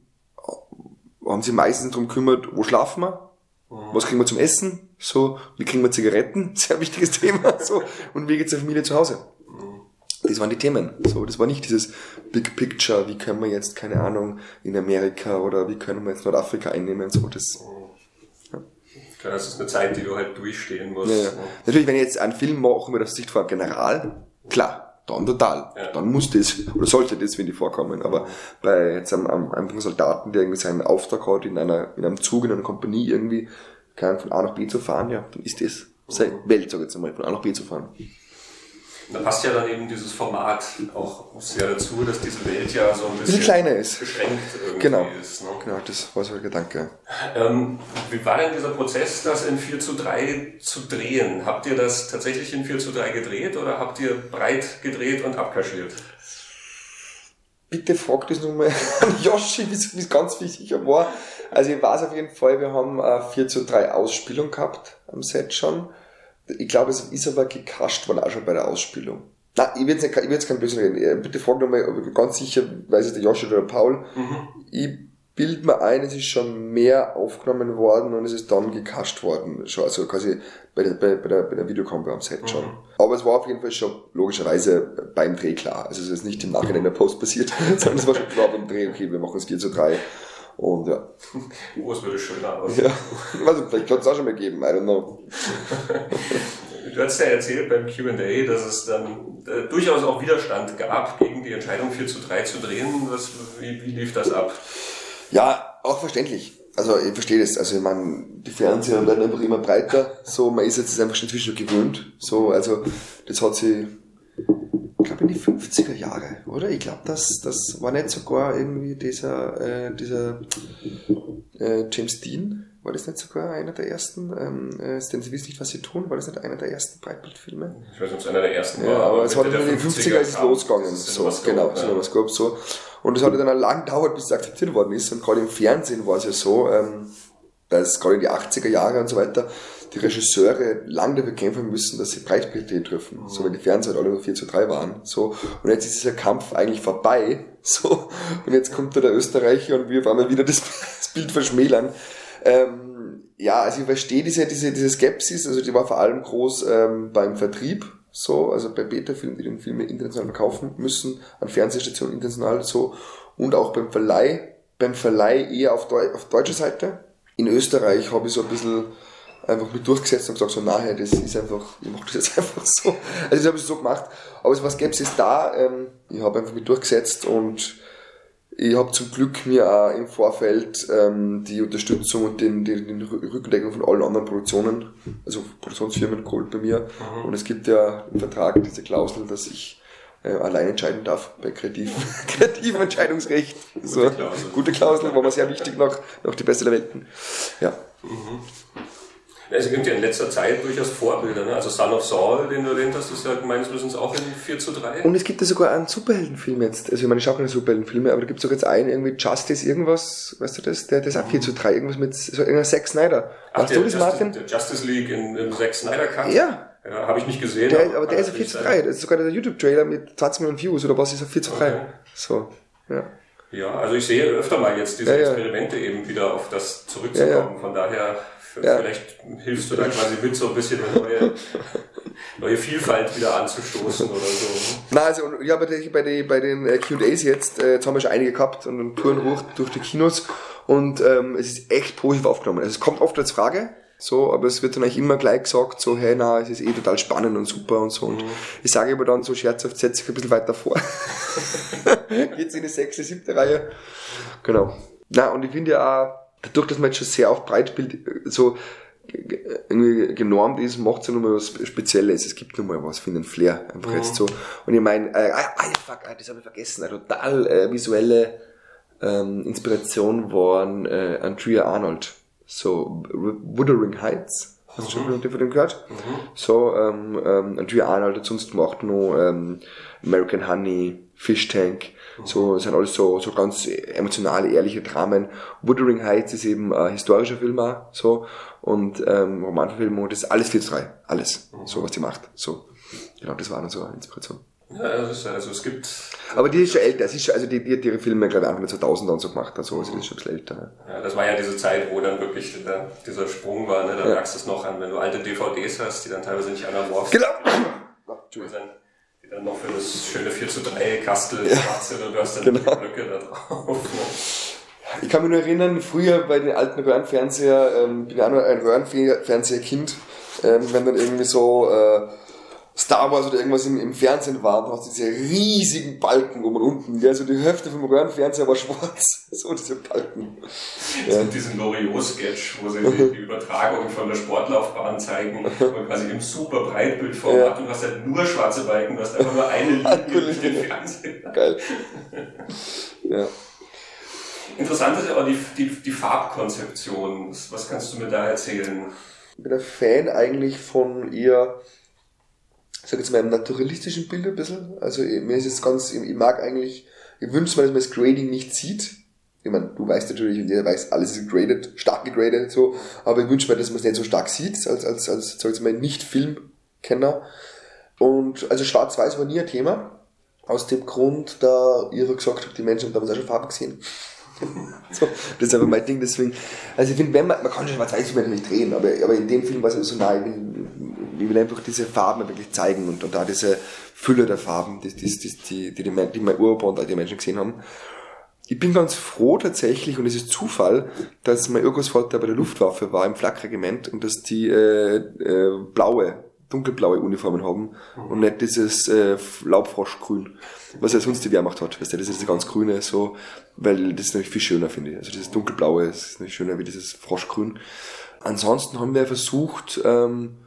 Speaker 4: haben sich meistens darum gekümmert, wo schlafen wir, mhm. was kriegen wir zum Essen, so, wie kriegen wir Zigaretten, sehr wichtiges Thema, so, und wie geht's der Familie zu Hause. Mhm. Das waren die Themen. So, das war nicht dieses Big Picture, wie können wir jetzt, keine Ahnung, in Amerika oder wie können wir jetzt Nordafrika einnehmen, so, das,
Speaker 1: ja. Klar, das ist eine Zeit, die du halt durchstehen musst. Ja, ja.
Speaker 4: Natürlich, wenn ich jetzt einen Film mache mit der Sicht von einem General, klar, dann total. Ja. Dann muss das, oder sollte das, wenn die vorkommen. Aber bei jetzt einem, einem einfachen Soldaten, der irgendwie seinen Auftrag hat, in einer, in einem Zug, in einer Kompanie irgendwie, kann von A nach B zu fahren, ja, dann ist das seine Welt, sag ich jetzt einmal, von A nach B zu fahren.
Speaker 1: Da passt ja dann eben dieses Format auch sehr dazu, dass diese Welt ja so ein bisschen, bisschen
Speaker 4: kleiner ist.
Speaker 1: beschränkt irgendwie
Speaker 4: genau.
Speaker 1: ist. Ne?
Speaker 4: Genau, das war so der Gedanke.
Speaker 1: Ähm, wie war denn dieser Prozess, das in 4 zu 3 zu drehen? Habt ihr das tatsächlich in 4 zu 3 gedreht oder habt ihr breit gedreht und abkaschiert?
Speaker 4: Bitte frag das nochmal an Yoshi, wie es ganz wichtig war. Also ich weiß auf jeden Fall, wir haben eine 4 zu 3 Ausspielung gehabt am Set schon. Ich glaube, es ist aber gekascht worden auch schon bei der Ausspielung. Nein, ich will jetzt, nicht, ich will jetzt kein Blödsinn reden. Äh, bitte frag nochmal, ganz sicher, weiß es der Josh oder der Paul. Mhm. Ich bild mir ein, es ist schon mehr aufgenommen worden und es ist dann gekascht worden. Schon, also quasi bei der, bei, bei der, bei der Videokamera am Set schon. Mhm. Aber es war auf jeden Fall schon logischerweise beim Dreh klar. Also es ist nicht im Nachhinein in der Post passiert, sondern es war schon klar beim Dreh, okay, wir machen es 4 zu 3. Und ja.
Speaker 1: Oh, es würde schöner aussehen.
Speaker 4: Ja. Also, vielleicht kann es auch schon mal geben, I don't know.
Speaker 1: Du hast ja erzählt beim QA, dass es dann äh, durchaus auch Widerstand gab gegen die Entscheidung 4 zu 3 zu drehen. Was, wie, wie lief das ab?
Speaker 4: Ja, auch verständlich. Also ich verstehe das. Also ich meine, die Fernseher werden einfach immer breiter. So, man ist jetzt einfach schon inzwischen gewöhnt. So, also das hat sich ich glaube in die 50er Jahre, oder? Ich glaube, das, das war nicht sogar irgendwie dieser, äh, dieser äh, James Dean, war das nicht sogar einer der ersten? Ähm, äh, denn sie wissen nicht, was sie tun, war das nicht einer der ersten Breitbildfilme?
Speaker 1: Ich weiß nicht, ob es einer der ersten
Speaker 4: ja,
Speaker 1: war.
Speaker 4: aber es hat in den
Speaker 1: 50er
Speaker 4: 50er ist es losgegangen. So, genau, was gab so. Und es hat dann lang gedauert, bis es akzeptiert worden ist. Und gerade im Fernsehen war es ja so, ähm, dass gerade in die 80er Jahre und so weiter die Regisseure lang dafür kämpfen müssen, dass sie drehen dürfen. So, weil die Fernseher alle nur 4 zu 3 waren. So. Und jetzt ist dieser Kampf eigentlich vorbei. So. Und jetzt kommt da der Österreicher und wir auf einmal wieder das, das Bild verschmälern. Ähm, ja, also ich verstehe diese, diese, diese Skepsis, also die war vor allem groß ähm, beim Vertrieb, so, also bei Beta-Filmen, die den Film international verkaufen müssen, an Fernsehstationen international so, und auch beim Verleih, beim Verleih eher auf, Deu auf deutscher Seite. In Österreich habe ich so ein bisschen einfach mit durchgesetzt und gesagt, so nachher, das ist einfach, ich mache das jetzt einfach so. Also das habe ich so gemacht. Aber es war Skepsis da, ähm, ich habe einfach mit durchgesetzt und ich habe zum Glück mir auch im Vorfeld ähm, die Unterstützung und den, den, den Rückendeckung von allen anderen Produktionen, also Produktionsfirmen geholt bei mir. Mhm. Und es gibt ja im Vertrag diese Klausel, dass ich äh, allein entscheiden darf bei kreativ, kreativem Entscheidungsrecht. Gute so, Klausel. Gute Klausel, war mir sehr wichtig noch, noch die beste der Welten. Ja. Mhm.
Speaker 1: Es gibt ja in letzter Zeit durchaus Vorbilder. Ne? Also Son of Saul, den du erwähnt hast, ist ja meines Wissens auch in 4 zu 3.
Speaker 4: Und es gibt ja sogar einen Superheldenfilm jetzt. Also ich meine, ich schaue keine Superheldenfilme, aber da gibt es doch jetzt einen, irgendwie Justice irgendwas, weißt du das? Der, der ist auch 4 zu 3, irgendwas mit so irgendeiner Zack Snyder.
Speaker 1: Ach, Hast du das, Justice, Martin? Der Justice League in, im Zack Snyder Cut?
Speaker 4: Ja.
Speaker 1: Ja, habe ich nicht gesehen.
Speaker 4: Der, aber der ist auf 4 zu 3. Das ist sogar der YouTube-Trailer mit 20 Millionen Views oder was ist auf 4 zu 3. Okay. So, ja.
Speaker 1: Ja, also ich sehe öfter mal jetzt diese ja, ja. Experimente eben wieder auf das zurückzukommen. Ja, Von daher ja. Vielleicht hilfst du da quasi mit, so ein bisschen eine neue, neue Vielfalt wieder anzustoßen oder so. Ne?
Speaker 4: Na, also ja, bei, den, bei, den, bei den äh, QAs jetzt, äh, jetzt haben wir schon einige gehabt und dann touren hoch durch die Kinos und ähm, es ist echt positiv aufgenommen. Also es kommt oft als Frage, so, aber es wird dann eigentlich immer gleich gesagt, so, hey, na, es ist eh total spannend und super und so. Und mhm. ich sage aber dann so scherzhaft, setze ich ein bisschen weiter vor. Geht's in die sechste, siebte Reihe. Genau. Na, und ich finde ja auch, dadurch, dass man jetzt schon sehr auf Breitbild äh, so irgendwie genormt ist, macht es ja nochmal was Spezielles. Es gibt nochmal was für einen Flair. Einfach mhm. jetzt so. Und ich meine, äh, ah, ah, fuck, ah, das habe ich vergessen. Eine total äh, visuelle ähm, Inspiration waren äh, Andrea Arnold. So Wuthering Heights. Hast du schon mhm. von dem gehört? Mhm. So, ähm, ähm, Andrea Arnold hat sonst gemacht noch ähm, American Honey, Fish Tank. So, das sind alles so, so ganz emotionale, ehrliche Dramen. Wuthering Heights ist eben ein historischer Film auch, so. Und, ähm, Romanverfilmung, das ist alles 4 zu 3. Alles. So, was die macht. So. Genau, das war dann so eine Inspiration.
Speaker 1: Ja, also, also es gibt.
Speaker 4: Aber die ist schon älter. Es ist schon, also die, die hat ihre Filme, glaube ich, Anfang der 2000er und so gemacht. Also, also die ist schon ein bisschen älter.
Speaker 1: Ja, das war ja diese Zeit, wo dann wirklich dieser, dieser Sprung war. Ne? Da ja. merkst du es noch an, wenn du alte DVDs hast, die dann teilweise nicht anamorph
Speaker 4: Genau.
Speaker 1: Entschuldigung dann noch für das schöne 4 zu 3 Kastel ja. und du hast dann genau. die Blöcke da drauf. Ne?
Speaker 4: Ich kann mich nur erinnern, früher bei den alten Röhrenfernseher, ähm, bin ich auch noch ein Röhrenfernseherkind, ähm, wenn dann irgendwie so äh, Star Wars oder irgendwas im, im Fernsehen war, dann hast diese riesigen Balken oben und unten. Ja, also die Hälfte vom Röhrenfernseher war schwarz. so diese Balken.
Speaker 1: Es ja. gibt diesen Loriot-Sketch, wo sie die, die, Übertragung von der Sportlaufbahn zeigen und quasi im super Breitbildformat ja. und hast halt nur schwarze Balken, du hast einfach nur eine Linie durch den Fernseher.
Speaker 4: Geil. ja.
Speaker 1: Interessant ist aber die, die, die Farbkonzeption. Was kannst du mir da erzählen?
Speaker 4: Ich bin ein Fan eigentlich von ihr ich sag jetzt mal, im naturalistischen Bild ein bisschen. Also mir ist es ganz, ich mag eigentlich, ich wünsche mir, dass man das Grading nicht sieht. Ich meine, du weißt natürlich und jeder weiß, alles ist graded, stark gegradet, so, aber ich wünsche mir, dass man es nicht so stark sieht, als, als, als, sag ich mal, Nicht-Filmkenner. Und, also Schwarz-Weiß war nie ein Thema. Aus dem Grund, da ihr gesagt habt, die Menschen haben damals auch schon Farben gesehen. so, das ist einfach mein Ding, deswegen, also ich finde, wenn man, man kann schon Schwarz-Weiß-Filme nicht drehen, aber, aber in dem Film war es so nah, ich will einfach diese Farben wirklich zeigen und, und da diese Fülle der Farben, die, die, die, die, die, die, mein Urpa und die Menschen gesehen haben. Ich bin ganz froh tatsächlich, und es ist Zufall, dass mein Urgroßvater bei der Luftwaffe war im Flakregiment und dass die äh, äh, blaue, dunkelblaue Uniformen haben und nicht dieses äh, Laubfroschgrün, was ja sonst die Wehrmacht hat. Weißt du, das ist das ganz grüne, so, weil das ist nämlich viel schöner, finde ich. Also dieses dunkelblaue ist nicht schöner wie dieses Froschgrün. Ansonsten haben wir versucht, ähm,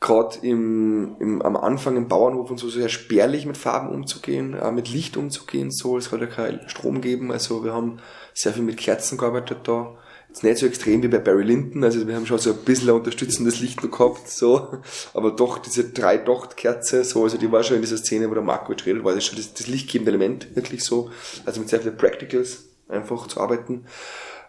Speaker 4: gerade im, im, am Anfang im Bauernhof und so sehr spärlich mit Farben umzugehen, äh, mit Licht umzugehen, so, es hat ja keinen Strom geben, also wir haben sehr viel mit Kerzen gearbeitet da. Jetzt nicht so extrem wie bei Barry Lyndon, also wir haben schon so ein bisschen unterstützendes Licht noch gehabt, so, aber doch diese drei Dochtkerze, so, also die war schon in dieser Szene, wo der Marco redet, war das schon das, das lichtgebende Element, wirklich so, also mit sehr vielen Practicals einfach zu arbeiten.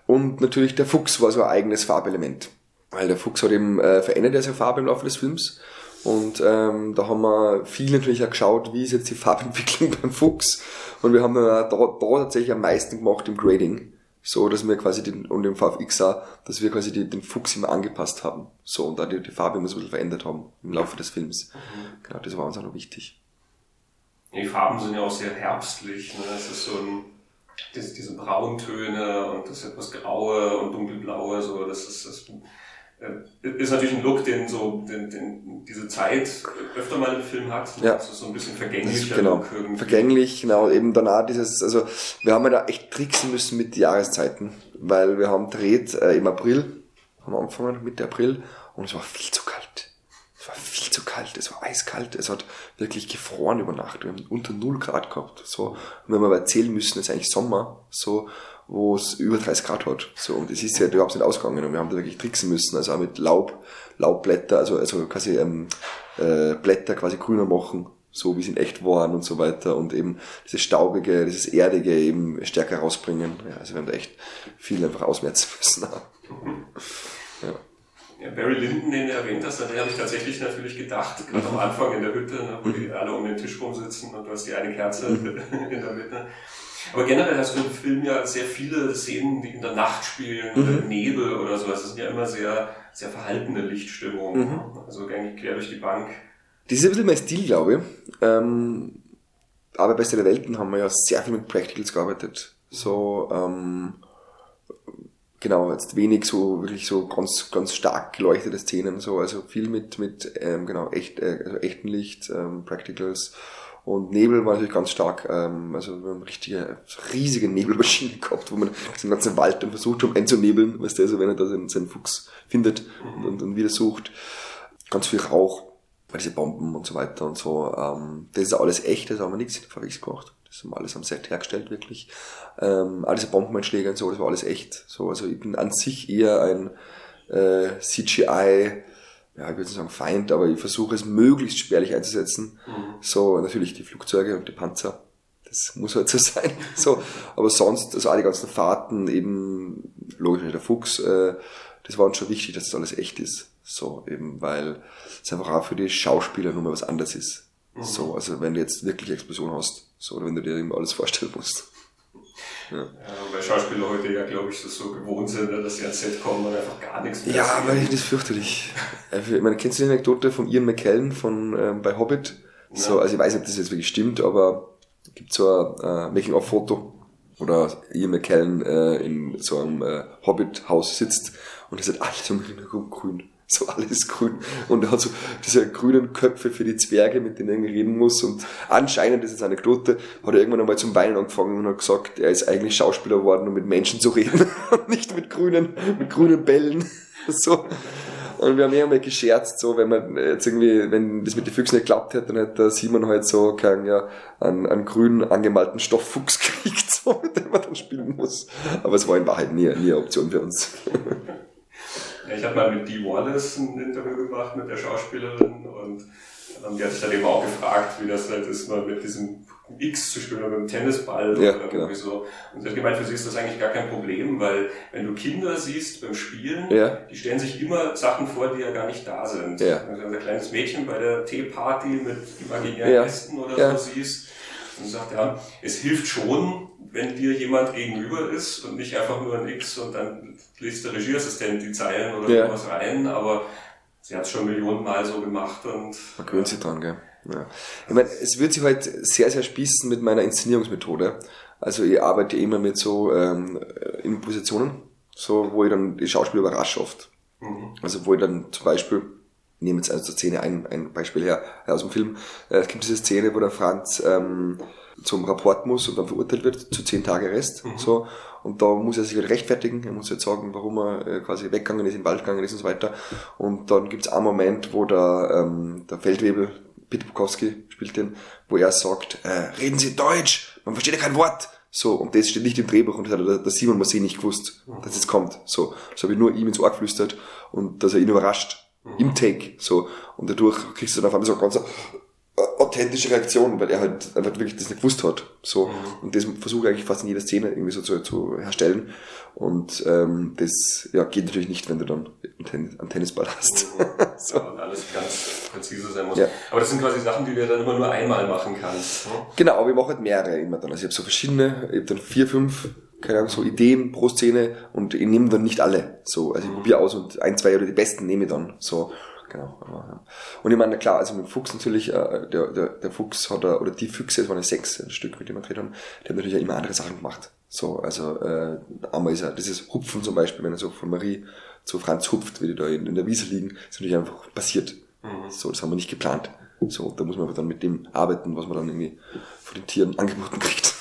Speaker 4: Und natürlich der Fuchs war so ein eigenes Farbelement. Weil der Fuchs hat eben äh, verändert er seine Farbe im Laufe des Films. Und ähm, da haben wir viel natürlich auch geschaut, wie ist jetzt die Farbentwicklung beim Fuchs. Und wir haben da, da tatsächlich am meisten gemacht im Grading. So, dass wir quasi den, und im VFX auch, dass wir quasi die, den Fuchs immer angepasst haben. So, und da die, die Farbe immer so ein bisschen verändert haben im Laufe des Films. Mhm. Genau, das war uns auch noch wichtig.
Speaker 1: Die Farben sind ja auch sehr herbstlich. Ne? Es ist so ein, diese, diese Brauntöne und das etwas Graue und Dunkelblaue, so, das ist, das ist natürlich ein Look, den so den, den, diese Zeit öfter mal im Film hat.
Speaker 4: Ja.
Speaker 1: Ist so ein bisschen vergänglich.
Speaker 4: Genau. Vergänglich, genau. Eben danach dieses, also wir haben ja da echt tricksen müssen mit Jahreszeiten, weil wir haben dreht äh, im April, haben wir angefangen Mitte April und es war viel zu kalt. Es war viel zu kalt, es war eiskalt, es hat wirklich gefroren über Nacht. Wir haben unter 0 Grad gehabt. So, und wenn wir aber erzählen müssen, es ist eigentlich Sommer, so, wo es über 30 Grad hat. So, und es ist ja überhaupt nicht ausgegangen und wir haben da wirklich tricksen müssen, also auch mit Laub, Laubblätter, also, also quasi ähm, äh, Blätter quasi grüner machen, so wie sie in echt waren und so weiter und eben dieses Staubige, dieses Erdige eben stärker rausbringen. Ja, also wir haben da echt viel einfach ausmerzen müssen.
Speaker 1: ja. Ja, Barry Lyndon, den du erwähnt hast, an den habe ich tatsächlich natürlich gedacht, gerade am Anfang in der Hütte, ne, wo die alle um den Tisch rumsitzen und du hast die eine Kerze in der Mitte. Aber generell hast du im Film ja sehr viele Szenen, die in der Nacht spielen mhm. oder im Nebel oder so. Das sind ja immer sehr, sehr verhaltene Lichtstimmungen. Mhm. Also eigentlich quer durch die Bank.
Speaker 4: Das ist ein bisschen mein Stil, glaube ich. Ähm, aber bei der Welten haben wir ja sehr viel mit Practicals gearbeitet. So, ähm, genau, jetzt wenig so wirklich so ganz, ganz stark geleuchtete Szenen, so, also viel mit, mit ähm, genau, echt, äh, also echten Licht, ähm, Practicals und Nebel war natürlich ganz stark, ähm, also wir haben richtige, riesige Nebelmaschine gehabt, wo man den ganzen Wald dann versucht haben einzunebeln, weißt du, also wenn er da seinen, seinen Fuchs findet und, und wieder sucht. Ganz viel Rauch, diese Bomben und so weiter und so. Ähm, das ist alles echt, das haben wir nichts in der VX gemacht. Das haben wir alles am Set hergestellt, wirklich. Ähm, all diese Bombeneinschläge und so, das war alles echt. So, also ich bin an sich eher ein äh, CGI ja, ich würde nicht sagen Feind, aber ich versuche es möglichst spärlich einzusetzen. Mhm. So, natürlich die Flugzeuge und die Panzer. Das muss halt so sein. So, aber sonst, also alle ganzen Fahrten, eben, logisch der Fuchs, äh, das war uns schon wichtig, dass das alles echt ist. So, eben, weil es einfach auch für die Schauspieler nur mal was anderes ist. Mhm. So, also wenn du jetzt wirklich Explosion hast, so, oder wenn du dir eben alles vorstellen musst.
Speaker 1: Ja. ja, weil Schauspieler heute ja, glaube ich, das so gewohnt sind, ne, dass sie ans Set kommen und einfach gar nichts
Speaker 4: mehr Ja, weil das ist fürchterlich. Äh, ich meine, kennst du die Anekdote von Ian McKellen von, ähm, bei Hobbit? Ja. So, also ich weiß nicht, ob das jetzt wirklich stimmt, aber es gibt so ein äh, Making-of-Foto, oder Ian McKellen äh, in so einem äh, Hobbit-Haus sitzt und es hat alles um grün so alles grün. Und er hat so diese grünen Köpfe für die Zwerge, mit denen er reden muss. Und anscheinend, das ist eine Anekdote, hat er irgendwann einmal zum Weinen angefangen und hat gesagt, er ist eigentlich Schauspieler geworden, um mit Menschen zu reden. und nicht mit grünen, mit grünen Bällen. so. Und wir haben irgendwann gescherzt, so, wenn man jetzt irgendwie, wenn das mit den Füchsen nicht geklappt hätte, dann hätte Simon halt so keinen, ja, einen, einen grünen angemalten Stofffuchs gekriegt, so, mit dem man dann spielen muss. Aber es war in Wahrheit nie, nie eine Option für uns.
Speaker 1: Ich habe mal mit Dee Wallace ein Interview gemacht mit der Schauspielerin und ähm, die hat sich dann eben auch gefragt, wie das halt ist, mal mit diesem X zu spielen oder mit dem Tennisball
Speaker 4: ja,
Speaker 1: oder irgendwie genau. so. Und sie hat gemeint, für sie ist das eigentlich gar kein Problem, weil wenn du Kinder siehst beim Spielen,
Speaker 4: ja.
Speaker 1: die stellen sich immer Sachen vor, die ja gar nicht da sind.
Speaker 4: Ja.
Speaker 1: Also ein kleines Mädchen bei der Teeparty mit imaginären. Gästen oder so siehst und sagt, ja, es hilft schon, wenn dir jemand gegenüber ist und nicht einfach nur ein X und dann liest der Regieassistent die Zeilen oder ja. was rein, aber sie hat es schon Millionen Mal so gemacht und.
Speaker 4: Man gewöhnt sich dran, gell? Ja. Ich meine, es wird sich halt sehr, sehr spießen mit meiner Inszenierungsmethode. Also ich arbeite immer mit so ähm, Impositionen, so wo ich dann die Schauspieler überrasche oft. Mhm. Also wo ich dann zum Beispiel nehme jetzt also Szene ein, ein Beispiel her aus dem Film. Äh, es gibt diese Szene, wo der Franz ähm, zum Rapport muss und dann verurteilt wird zu zehn Tage Rest. Mhm. So. Und da muss er sich halt rechtfertigen, er muss jetzt sagen, warum er äh, quasi weggegangen ist, in den Wald gegangen ist und so weiter. Und dann gibt's einen Moment, wo der, ähm, der Feldwebel, Peter Bukowski spielt den, wo er sagt, äh, reden Sie Deutsch, man versteht ja kein Wort. So, und das steht nicht im Drehbuch und das hat der, der Simon Marseille nicht gewusst, mhm. dass es kommt. So, so habe ich nur ihm ins Ohr geflüstert und dass er ihn überrascht. Mhm. Im Take. So. Und dadurch kriegst du dann auf einmal so ganz authentische Reaktion, weil er halt einfach wirklich das nicht gewusst hat. So. Mhm. Und das versuche ich eigentlich fast in jeder Szene irgendwie so zu, zu herstellen. Und ähm, das ja, geht natürlich nicht, wenn du dann einen Tennisball hast.
Speaker 1: Mhm. so. Ja, und alles ganz präzise sein muss. Ja. Aber das sind quasi Sachen, die du dann immer nur einmal machen kannst. Ne?
Speaker 4: Genau, aber ich mache halt mehrere immer dann. Also ich habe so verschiedene, ich habe dann vier, fünf keine Ahnung, so Ideen pro Szene und ich nehme dann nicht alle. So, also ich probiere aus und ein, zwei oder die besten nehme ich dann. So, genau. Ja. Und ich meine, klar, also mit dem Fuchs natürlich, äh, der, der, der Fuchs hat, er, oder die Füchse, das waren ja sechs ein Stück, mit dem wir gedreht haben, die haben natürlich auch immer andere Sachen gemacht. So, also äh, einmal ist er, das ist Hupfen zum Beispiel, wenn er so von Marie zu Franz hupft, wie die da in, in der Wiese liegen, ist natürlich einfach passiert. Mhm. So, das haben wir nicht geplant. So, da muss man aber dann mit dem arbeiten, was man dann irgendwie von den Tieren angeboten kriegt.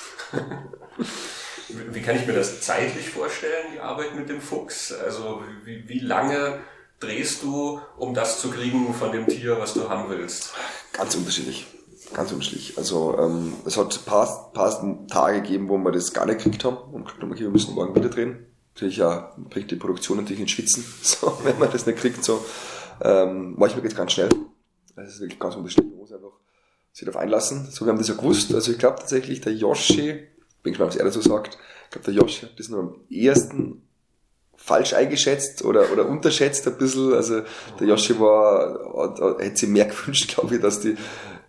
Speaker 1: Wie kann ich mir das zeitlich vorstellen, die Arbeit mit dem Fuchs? Also wie, wie lange drehst du, um das zu kriegen von dem Tier, was du haben willst?
Speaker 4: Ganz unterschiedlich. Ganz unterschiedlich. Also ähm, es hat ein paar, paar Tage gegeben, wo wir das gar nicht gekriegt haben und gesagt haben, okay, wir müssen morgen wieder drehen. Natürlich ja, bringt die Produktion natürlich ins Schwitzen, so, wenn man das nicht kriegt. So. Ähm, manchmal geht es ganz schnell. Das ist wirklich ganz unterschiedlich. Man muss einfach sich darauf einlassen. So, wir haben das ja gewusst. Also ich glaube tatsächlich, der Yoshi, bin gespannt, was er dazu sagt. Ich glaube, der Josh hat das nur am ersten falsch eingeschätzt oder, oder unterschätzt ein bisschen. Also der Joshi war, hätte sich mehr gewünscht, glaube ich, dass die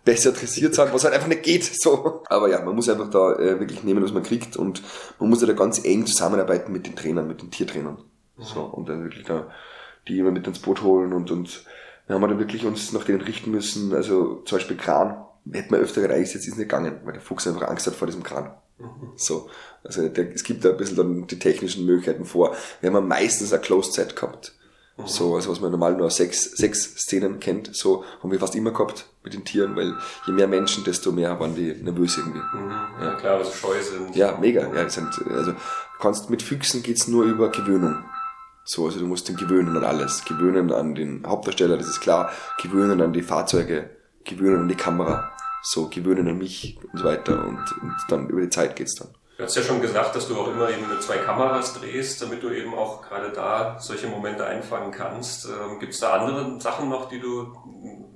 Speaker 4: besser dressiert sind, was halt einfach nicht geht. So. Aber ja, man muss einfach da äh, wirklich nehmen, was man kriegt und man muss ja da ganz eng zusammenarbeiten mit den Trainern, mit den Tiertrainern. So, und dann wirklich da die immer mit ins Boot holen und, und wir haben dann wirklich uns nach denen richten müssen. Also zum Beispiel Kran hätten wir öfter gereicht, jetzt ist nicht gegangen, weil der Fuchs einfach Angst hat vor diesem Kran. So. Also der, es gibt da ein bisschen dann die technischen Möglichkeiten vor. Wir haben meistens eine Closed Set gehabt. Mhm. So, also was man normal nur sechs, sechs Szenen kennt, so haben wir fast immer gehabt mit den Tieren, weil je mehr Menschen, desto mehr waren die nervös irgendwie.
Speaker 1: Mhm. Ja, klar, weil sie scheu sind.
Speaker 4: Ja, mega. Ja, sind, also kannst mit Füchsen geht's nur über Gewöhnung. So, also du musst den gewöhnen an alles. Gewöhnen an den Hauptdarsteller, das ist klar. Gewöhnen an die Fahrzeuge, gewöhnen an die Kamera so gewöhnen an mich und so weiter und, und dann über die Zeit geht's dann.
Speaker 1: Du hast ja schon gesagt, dass du auch immer eben mit zwei Kameras drehst, damit du eben auch gerade da solche Momente einfangen kannst. Ähm, Gibt es da andere Sachen noch, die du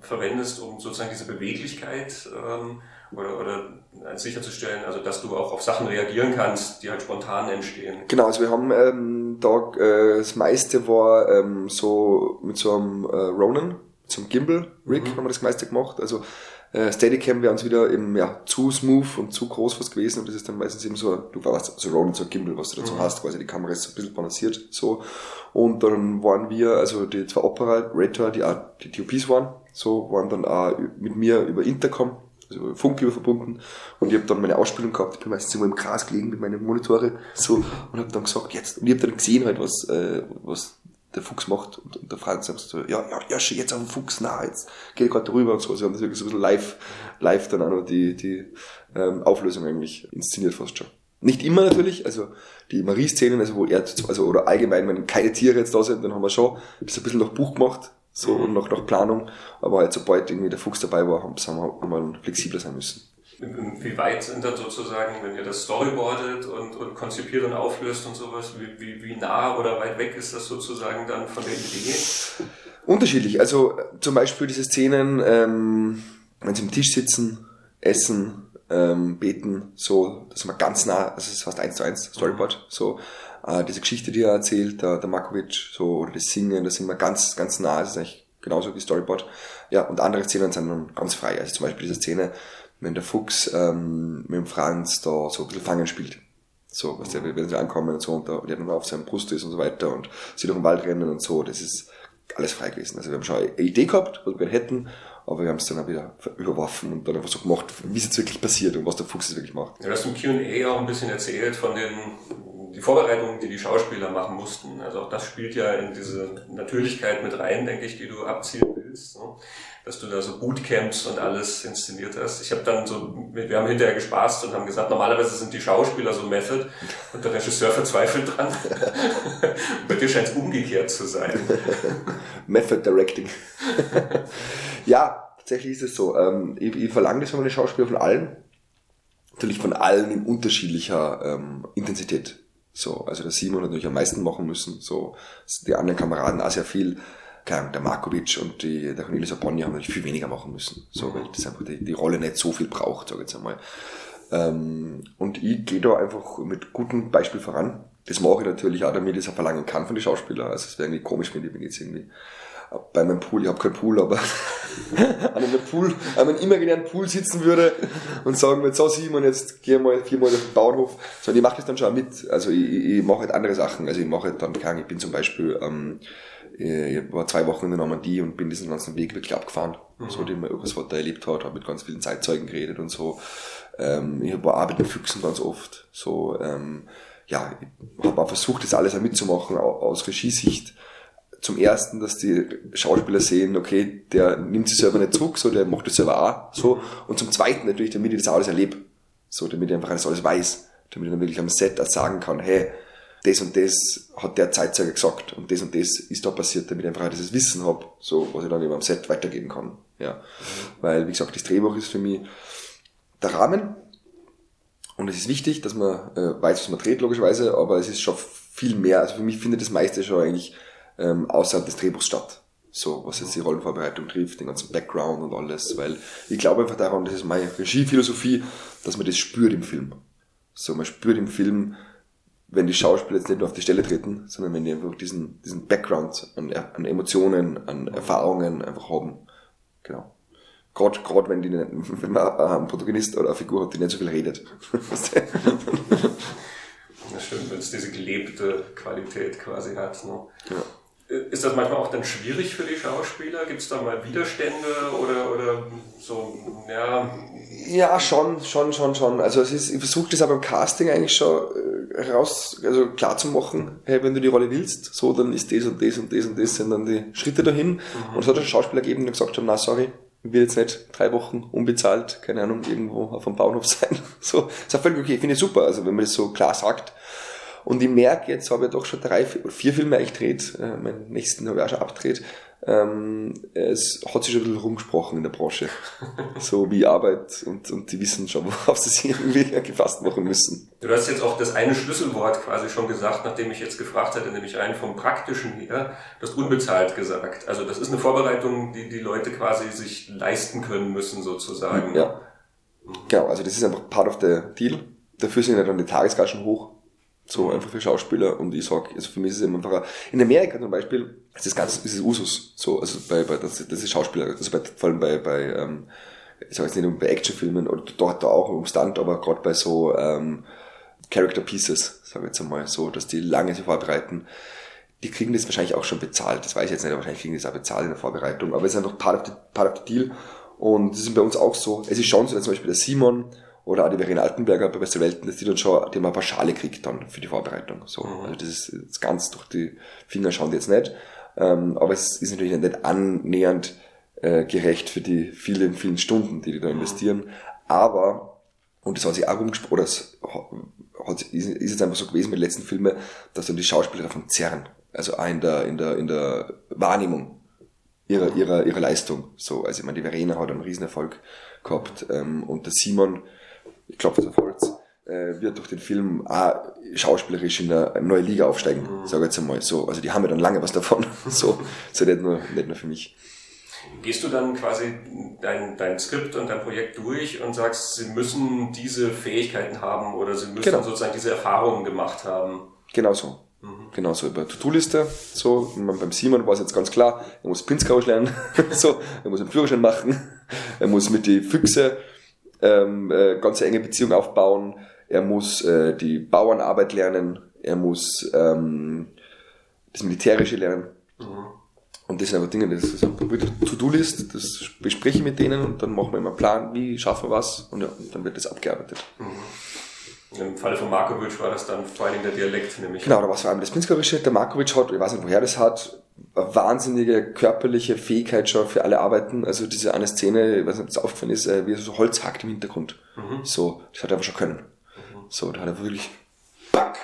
Speaker 1: verwendest, um sozusagen diese Beweglichkeit ähm, oder, oder sicherzustellen, also dass du auch auf Sachen reagieren kannst, die halt spontan entstehen?
Speaker 4: Genau, also wir haben ähm, da äh, das meiste war ähm, so mit so einem äh, Ronin, mit so einem Gimbal-Rig mhm. haben wir das meiste gemacht. Also äh, Steadicam wäre uns wieder eben ja, zu smooth und zu groß was gewesen und das ist dann meistens eben so, du weißt, so Ronin, so Gimbal, was du dazu mhm. hast, quasi die Kamera ist so ein bisschen balanciert, so. Und dann waren wir, also die zwei Operator, die auch die TOPs waren, so, waren dann auch mit mir über Intercom, also Funkgeber verbunden und ich habe dann meine Ausspielung gehabt, ich bin meistens immer im Gras gelegen mit meinen Monitore so und habe dann gesagt, jetzt, und ich habe dann gesehen halt, was, äh, was der Fuchs macht und, und der Franz sagt so, ja, ja, ja, jetzt auf den Fuchs, na, jetzt geht gerade drüber und so. Sie haben das wirklich so ein bisschen live, live dann auch noch die, die ähm, Auflösung eigentlich inszeniert fast schon. Nicht immer natürlich, also die Marie-Szenen, also wo er, also oder allgemein, wenn keine Tiere jetzt da sind, dann haben wir schon das ein bisschen nach Buch gemacht, so und nach, nach Planung, aber halt sobald irgendwie der Fuchs dabei war, haben, haben wir, wir flexibler sein müssen.
Speaker 1: Wie weit sind dann sozusagen, wenn ihr das storyboardet und, und konzipiert und auflöst und sowas, wie, wie, wie nah oder weit weg ist das sozusagen dann von der Idee?
Speaker 4: Unterschiedlich. Also zum Beispiel diese Szenen, ähm, wenn sie am Tisch sitzen, essen, ähm, beten, so, das ist mal ganz nah, also das ist fast eins zu eins Storyboard, mhm. so. Äh, diese Geschichte, die er erzählt, der, der Markovic, so, oder das Singen, das sind wir ganz, ganz nah, das ist eigentlich genauso wie Storyboard. Ja, und andere Szenen sind dann ganz frei. Also zum Beispiel diese Szene, wenn der Fuchs ähm, mit dem Franz da so ein bisschen Fangen spielt. So, was der, wenn sie ankommen und so und, der dann auf seinem Brust ist und so weiter und sie durch den Wald rennen und so, das ist alles frei gewesen. Also wir haben schon eine Idee gehabt, was wir hätten, aber wir haben es dann auch wieder überworfen und dann einfach so gemacht, wie es jetzt wirklich passiert und was der Fuchs jetzt wirklich macht.
Speaker 1: Ja, du hast im Q&A auch ein bisschen erzählt von den die Vorbereitungen, die die Schauspieler machen mussten. Also auch das spielt ja in diese Natürlichkeit mit rein, denke ich, die du abzielen willst. Bist. Ne? Dass du da so Bootcamps und alles inszeniert hast. Ich habe dann so, wir haben hinterher gespaßt und haben gesagt, normalerweise sind die Schauspieler so Method und der Regisseur verzweifelt dran. bei dir scheint es umgekehrt zu sein.
Speaker 4: Method Directing. ja, tatsächlich ist es so. Ähm, ich, ich verlange das von meinen Schauspielern von allen. Natürlich von allen in unterschiedlicher ähm, Intensität. So, also der Simon hat natürlich am meisten machen müssen. So, die anderen Kameraden auch sehr viel. Keine der Markovic und die, der Cornelis Abonni haben natürlich viel weniger machen müssen. So, weil das einfach die, die Rolle nicht so viel braucht, sage ich jetzt einmal. Ähm, und ich gehe da einfach mit gutem Beispiel voran. Das mache ich natürlich auch, damit ich es auch verlangen kann von den Schauspielern. Also es wäre irgendwie komisch, wenn ich bin jetzt irgendwie bei meinem Pool, ich habe keinen Pool, aber an einem Pool, an einem imaginären Pool sitzen würde und sagen würde, so Simon, jetzt geh mal viermal auf den Bauernhof. So, ich mache das dann schon mit. Also ich, ich mache halt andere Sachen. Also ich mache halt dann, keine ich bin zum Beispiel, ähm, ich war zwei Wochen in der Normandie und bin diesen ganzen Weg wirklich abgefahren. Mhm. So, den man Urgroßvater erlebt hat, habe mit ganz vielen Zeitzeugen geredet und so. Ähm, ich war auch mit Füchsen ganz oft. So, ähm, ja, ich habe auch versucht, das alles auch mitzumachen aus Regiesicht zum ersten, dass die Schauspieler sehen, okay, der nimmt sich selber nicht zurück, so, der macht das selber auch, so. Und zum zweiten natürlich, damit ich das alles erlebe. So, damit ich einfach das alles weiß. Damit ich dann wirklich am Set auch sagen kann, hey, das und das hat der Zeitzeuge gesagt und das und das ist da passiert, damit ich einfach dieses Wissen habe, so, was ich dann eben am Set weitergeben kann. Ja. Weil, wie gesagt, das Drehbuch ist für mich der Rahmen. Und es ist wichtig, dass man äh, weiß, was man dreht, logischerweise, aber es ist schon viel mehr. Also für mich findet das meiste schon eigentlich ähm, außerhalb des Drehbuchs statt. So, was jetzt die Rollenvorbereitung trifft, den ganzen Background und alles, weil ich glaube einfach daran, das ist meine Regiephilosophie, dass man das spürt im Film. So, man spürt im Film, wenn die Schauspieler jetzt nicht nur auf die Stelle treten, sondern wenn die einfach diesen, diesen Background an, an Emotionen, an Erfahrungen einfach haben. Genau. Gerade, gerade wenn, die wenn man einen Protagonist oder eine Figur hat, die nicht so viel redet.
Speaker 1: das stimmt, wenn es diese gelebte Qualität quasi hat. Ne? Ja. Ist das manchmal auch dann schwierig für die Schauspieler? Gibt es da mal Widerstände oder, oder so, ja?
Speaker 4: Ja, schon, schon, schon, schon. Also es ist, ich versuche das aber im Casting eigentlich schon äh, raus, also klar zu machen, hey, wenn du die Rolle willst, so, dann ist das und das und das und das sind dann die Schritte dahin. Mhm. Und es hat einen Schauspieler gegeben, der gesagt hat, na sorry, ich will jetzt nicht drei Wochen unbezahlt, keine Ahnung, irgendwo auf dem Bauernhof sein. So, ist auch völlig okay, finde ich super. Also wenn man das so klar sagt, und ich merke, jetzt habe ich doch schon drei, vier Filme eigentlich gedreht, äh, meinen nächsten habe ich auch schon abgedreht. Ähm, es hat sich schon ein bisschen rumgesprochen in der Branche. so wie Arbeit und, und die wissen schon, worauf sie sich irgendwie gefasst machen müssen.
Speaker 1: Du hast jetzt auch das eine Schlüsselwort quasi schon gesagt, nachdem ich jetzt gefragt hatte, nämlich rein vom Praktischen her, du hast unbezahlt gesagt. Also das ist eine Vorbereitung, die die Leute quasi sich leisten können müssen sozusagen.
Speaker 4: Ja. Genau, also das ist einfach part of the deal. Dafür sind ja dann die Tagesgagen hoch. So einfach für Schauspieler. Und ich sag, also für mich ist es einfach, in Amerika zum Beispiel, ist das ganz, ist es Usus. So, also bei, bei, das, das ist Schauspieler, also bei, vor allem bei, bei, ähm, ich sag jetzt nicht um bei Actionfilmen oder dort auch um Stunt, aber gerade bei so, ähm, Character Pieces, sag ich jetzt einmal, so, dass die lange sich vorbereiten. Die kriegen das wahrscheinlich auch schon bezahlt. Das weiß ich jetzt nicht, aber wahrscheinlich kriegen die das auch bezahlt in der Vorbereitung. Aber es ist einfach part of the, part of the deal. Und das ist bei uns auch so. Es ist schon so, zum Beispiel der Simon, oder auch die Verena Altenberger bei Beste Welten, dass die dann schon, die haben ein paar Schale kriegt dann für die Vorbereitung. So. Mhm. Also das ist jetzt ganz durch die Finger schauen die jetzt nicht. Ähm, aber es ist natürlich nicht annähernd äh, gerecht für die vielen, vielen Stunden, die die da mhm. investieren. Aber, und das hat sich auch rumgesprochen, oder es hat, ist, ist jetzt einfach so gewesen mit den letzten Filmen, dass dann die Schauspieler davon zerren. Also auch in der, in der, in der Wahrnehmung ihrer, ihrer, ihrer Leistung. So, also ich meine, die Verena hat einen Riesenerfolg gehabt, ähm, und der Simon, ich glaube, auf Holz, äh, wird durch den Film auch schauspielerisch in eine neue Liga aufsteigen, mhm. sage ich jetzt einmal so. Also die haben ja dann lange was davon. so, so nicht nur, nicht nur für mich.
Speaker 1: Gehst du dann quasi dein, dein Skript und dein Projekt durch und sagst, sie müssen diese Fähigkeiten haben oder sie müssen genau. sozusagen diese Erfahrungen gemacht haben?
Speaker 4: Genau so. Mhm. Genau so über To-Do-Liste. So, beim Simon war es jetzt ganz klar, er muss Pinzkausch lernen, so, er muss einen Führerschein machen, er muss mit die Füchse ähm, äh, ganz enge Beziehung aufbauen. Er muss äh, die Bauernarbeit lernen. Er muss ähm, das Militärische lernen. Mhm. Und das sind einfach Dinge, das ist wirklich To-Do-List, das bespreche ich mit denen und dann machen wir immer einen Plan, wie schaffen wir was und, ja, und dann wird das abgearbeitet. Mhm.
Speaker 1: Im Falle von Markovic war das dann vor allem der Dialekt, nämlich.
Speaker 4: Genau, da war es vor allem das Pinskarische. Der Markovic hat, ich weiß nicht, woher das hat, eine wahnsinnige körperliche Fähigkeit schon für alle Arbeiten. Also diese eine Szene, ich weiß nicht, ob das aufgefallen ist, äh, wie er so Holz hackt im Hintergrund. Mhm. So, das hat er aber schon können. Mhm. So, da hat er wirklich, back,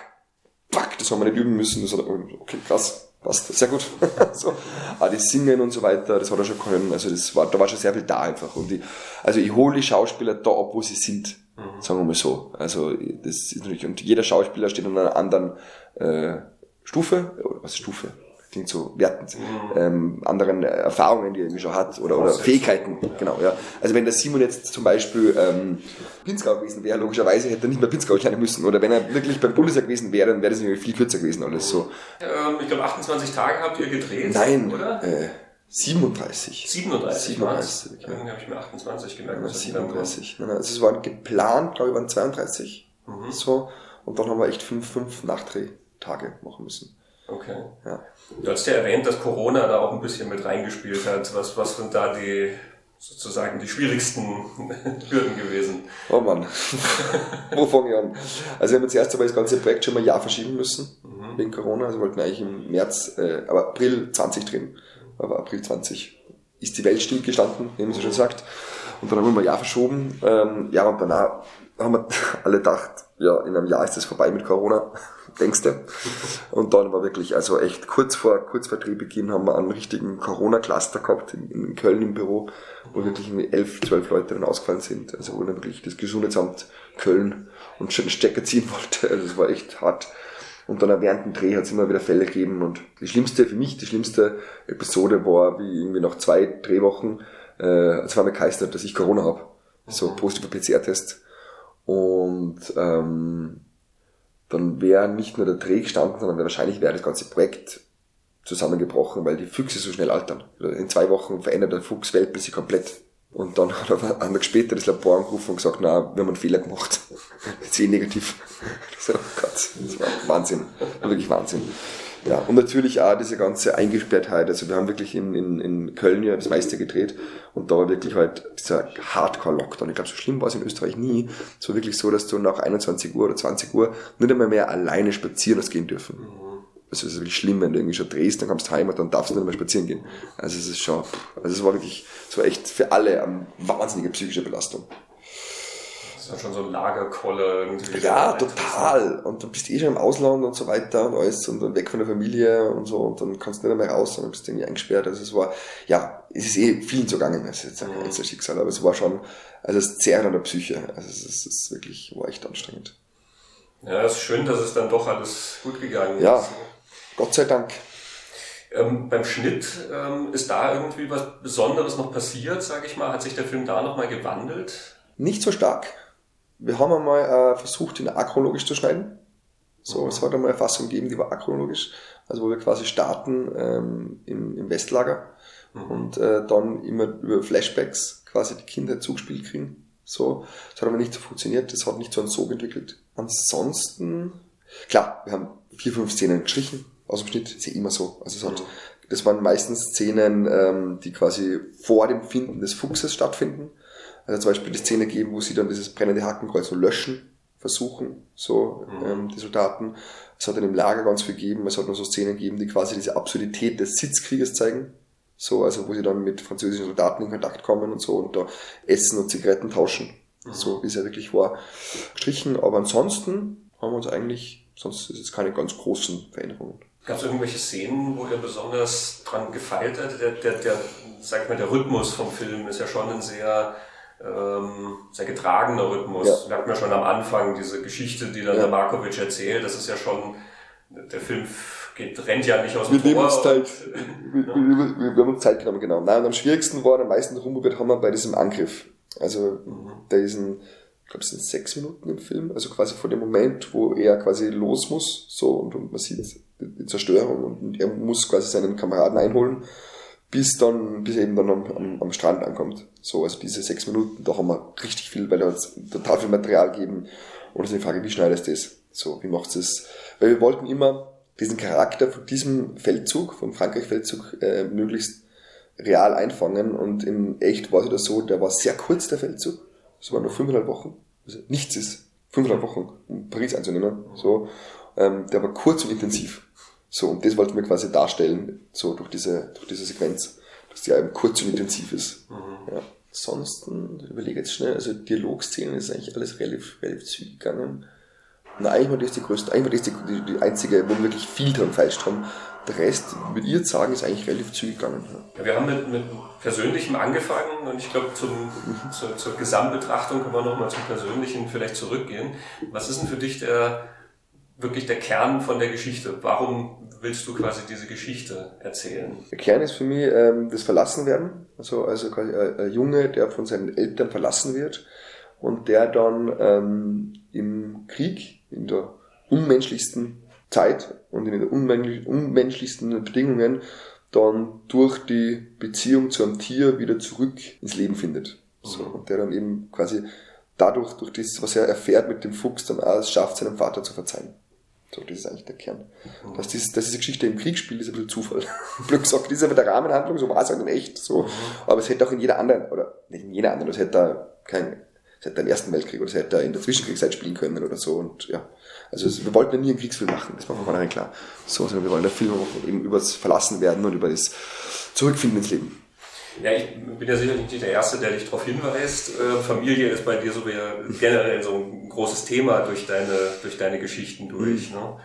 Speaker 4: back, das haben wir nicht üben müssen. Das hat er, okay, krass, passt, sehr gut. so. Aber die Singen und so weiter, das hat er schon können. Also das war, da war schon sehr viel da einfach. Und die, also ich hole die Schauspieler da ab, wo sie sind. Mhm. Sagen wir mal so. Also das ist natürlich, und jeder Schauspieler steht an einer anderen äh, Stufe, was ist Stufe? klingt so wertend, mhm. ähm, anderen Erfahrungen, die er irgendwie schon hat oder, oder Fähigkeiten. Ja. Genau, ja. Also wenn der Simon jetzt zum Beispiel ähm, Pinzgau gewesen wäre, logischerweise hätte er nicht mehr Pinzgau lernen müssen. Oder wenn er wirklich beim Bundesjahr gewesen wäre, dann wäre das irgendwie viel kürzer gewesen alles so.
Speaker 1: Ähm, ich glaube 28 Tage habt ihr gedreht,
Speaker 4: Nein, oder? Äh, 37.
Speaker 1: 37, 37 ja. Dann habe ich mir 28 gemerkt.
Speaker 4: Ja, 37. Nein, also es waren geplant, glaube ich, waren 32. Mhm. So. Und dann haben wir echt fünf, fünf Nachdrehtage machen müssen.
Speaker 1: Okay. Ja. Du hast ja erwähnt, dass Corona da auch ein bisschen mit reingespielt hat. Was, was sind da die sozusagen die schwierigsten Hürden gewesen?
Speaker 4: Oh Mann, wo fange ich an? Also wir haben jetzt erst einmal das ganze Projekt schon mal ein Jahr verschieben müssen, mhm. wegen Corona. Also wollten wir eigentlich im März, äh, aber April 20 drin. Aber April 20 ist die Welt stillgestanden, wie man so schon sagt. Und dann haben wir ein Jahr verschoben. Ähm, ja, und danach haben wir alle gedacht, ja, in einem Jahr ist das vorbei mit Corona, denkst du. Und dann war wirklich, also echt kurz vor, kurz vor Drehbeginn haben wir einen richtigen Corona-Cluster gehabt in, in, Köln im Büro, wo wirklich irgendwie elf, zwölf Leute dann ausgefallen sind. Also wo dann wirklich das Gesundheitsamt Köln und schon einen Stecker ziehen wollte. Also es war echt hart. Und dann während dem Dreh hat es immer wieder Fälle gegeben. Und die schlimmste, für mich, die schlimmste Episode war, wie irgendwie nach zwei Drehwochen, äh, mir geheißen, dass ich Corona habe. So positiver PCR-Test. Und ähm, dann wäre nicht nur der Dreh gestanden, sondern wahrscheinlich wäre das ganze Projekt zusammengebrochen, weil die Füchse so schnell altern. In zwei Wochen verändert der Fuchs Weltbild sich Und dann hat er einen Tag später das Labor angerufen und gesagt, na, wir haben einen Fehler gemacht. Jetzt eh negativ. So, Gott, das war Wahnsinn. War wirklich Wahnsinn. Ja, und natürlich auch diese ganze Eingesperrtheit. Also wir haben wirklich in, in, in Köln ja das meiste gedreht und da war wirklich halt dieser Hardcore-Lockdown. Ich glaube, so schlimm war es in Österreich nie. Es war wirklich so, dass du nach 21 Uhr oder 20 Uhr nicht einmal mehr alleine spazieren gehen dürfen. Also es ist wirklich schlimm, wenn du irgendwie schon drehst, dann kommst du heim und dann darfst du nicht mehr spazieren gehen. Also es ist schon, also es war wirklich, es war echt für alle eine wahnsinnige psychische Belastung
Speaker 1: ja schon so ein Lagerkolle irgendwie.
Speaker 4: Ja, total. Und du bist eh schon im Ausland und so weiter und alles und dann weg von der Familie und so und dann kannst du nicht mehr raus, sondern bist irgendwie eingesperrt. Also es war, ja, es ist eh vielen so gegangen, es ist jetzt ein mhm. Einzelschicksal, aber es war schon, also es zehrt an der Psyche. Also es ist, es ist wirklich, war echt anstrengend.
Speaker 1: Ja, es ist schön, dass es dann doch alles gut gegangen ist.
Speaker 4: Ja, Gott sei Dank.
Speaker 1: Ähm, beim Schnitt ähm, ist da irgendwie was Besonderes noch passiert, sage ich mal? Hat sich der Film da nochmal gewandelt?
Speaker 4: Nicht so stark. Wir haben einmal äh, versucht, ihn akrologisch zu schneiden. So, mhm. es hat einmal eine Fassung gegeben, die war akrologisch, also wo wir quasi starten ähm, im, im Westlager mhm. und äh, dann immer über Flashbacks quasi die Kinder zugespielt kriegen. So, das hat aber nicht so funktioniert, das hat nicht so einen Sog entwickelt. Ansonsten, klar, wir haben vier, fünf Szenen gestrichen aus dem Schnitt, ist ja immer so. Also es hat, mhm. das waren meistens Szenen, ähm, die quasi vor dem Finden des Fuchses stattfinden also zum Beispiel die Szene geben, wo sie dann dieses brennende Hakenkreuz so löschen versuchen, so mhm. ähm, die Soldaten. Es hat dann im Lager ganz viel gegeben, es hat noch so Szenen gegeben, die quasi diese Absurdität des Sitzkrieges zeigen. So, also wo sie dann mit französischen Soldaten in Kontakt kommen und so und da Essen und Zigaretten tauschen. Mhm. So wie es ja wirklich war. Gestrichen, aber ansonsten haben wir uns eigentlich, sonst ist es keine ganz großen Veränderungen.
Speaker 1: Gab es irgendwelche Szenen, wo ihr besonders dran gefeilt hat? Der, der, der, sag ich mal, der Rhythmus vom Film ist ja schon ein sehr ähm, sehr getragener Rhythmus. Ja. Wir hatten ja schon am Anfang diese Geschichte, die dann ja. der Markovic erzählt. Das ist ja schon, der Film geht, rennt ja nicht aus dem
Speaker 4: wir Tor. Uns Zeit, wir, wir, wir, wir, haben uns Zeit genommen, genau. Nein, und am schwierigsten war, am meisten rumprobiert haben wir bei diesem Angriff. Also, mhm. da ist ein, ich glaube, es sind sechs Minuten im Film, also quasi vor dem Moment, wo er quasi los muss, so, und, und man sieht Zerstörung und er muss quasi seinen Kameraden einholen bis dann, bis eben dann am, am, am Strand ankommt. So, also diese sechs Minuten, da haben wir richtig viel, weil wir uns total viel Material geben. Und es ist die Frage, wie schneidest du das? So, wie macht es? Weil wir wollten immer diesen Charakter von diesem Feldzug, vom Frankreich-Feldzug, äh, möglichst real einfangen. Und in echt war es das so, der war sehr kurz, der Feldzug. Es waren nur fünfeinhalb Wochen. Also nichts ist fünfeinhalb Wochen, um Paris einzunehmen. So, ähm, der war kurz und intensiv. So, und das wollten wir quasi darstellen, so durch diese, durch diese Sequenz, dass die eben kurz und intensiv ist. Mhm. Ja. Ansonsten, ich überlege jetzt schnell, also Dialogszenen ist eigentlich alles relativ, relativ zügig gegangen. Na, eigentlich war das die größte, eigentlich war das die, die, die einzige, wo wir wirklich viel dran falsch haben. Der Rest, würde ich jetzt sagen, ist eigentlich relativ zügig gegangen.
Speaker 1: Ja, wir haben mit, mit Persönlichem angefangen und ich glaube, zum, mhm. zur, zur Gesamtbetrachtung können wir nochmal zum Persönlichen vielleicht zurückgehen. Was ist denn für dich der, wirklich der Kern von der Geschichte? Warum willst du quasi diese Geschichte erzählen?
Speaker 4: Der Kern ist für mich ähm, das Verlassenwerden. Also, also quasi ein, ein Junge, der von seinen Eltern verlassen wird und der dann ähm, im Krieg, in der unmenschlichsten Zeit und in den unmenschlichsten Bedingungen dann durch die Beziehung zu einem Tier wieder zurück ins Leben findet. So, und der dann eben quasi dadurch, durch das, was er erfährt mit dem Fuchs, dann auch es schafft, seinem Vater zu verzeihen. So, das ist eigentlich der Kern. Mhm. Dass, dieses, dass diese Geschichte im Krieg spielt, ist ein bisschen Zufall. Blöd gesagt, das ist aber der Rahmenhandlung, so war es halt in echt. So. Mhm. Aber es hätte auch in jeder anderen, oder nicht in jeder anderen, es hätte da kein, es hätte im Ersten Weltkrieg oder es hätte da in der Zwischenkriegszeit spielen können oder so. Und ja. Also es, wir wollten ja nie einen Kriegsfilm machen, das war von vornherein klar. So, sondern wir wollen einen Film eben über das Verlassenwerden und über das Zurückfinden ins Leben.
Speaker 1: Ja, ich bin ja sicherlich nicht der Erste, der dich darauf hinweist. Äh, Familie ist bei dir so wie generell so ein großes Thema durch deine, durch deine Geschichten durch. Mhm. Ne?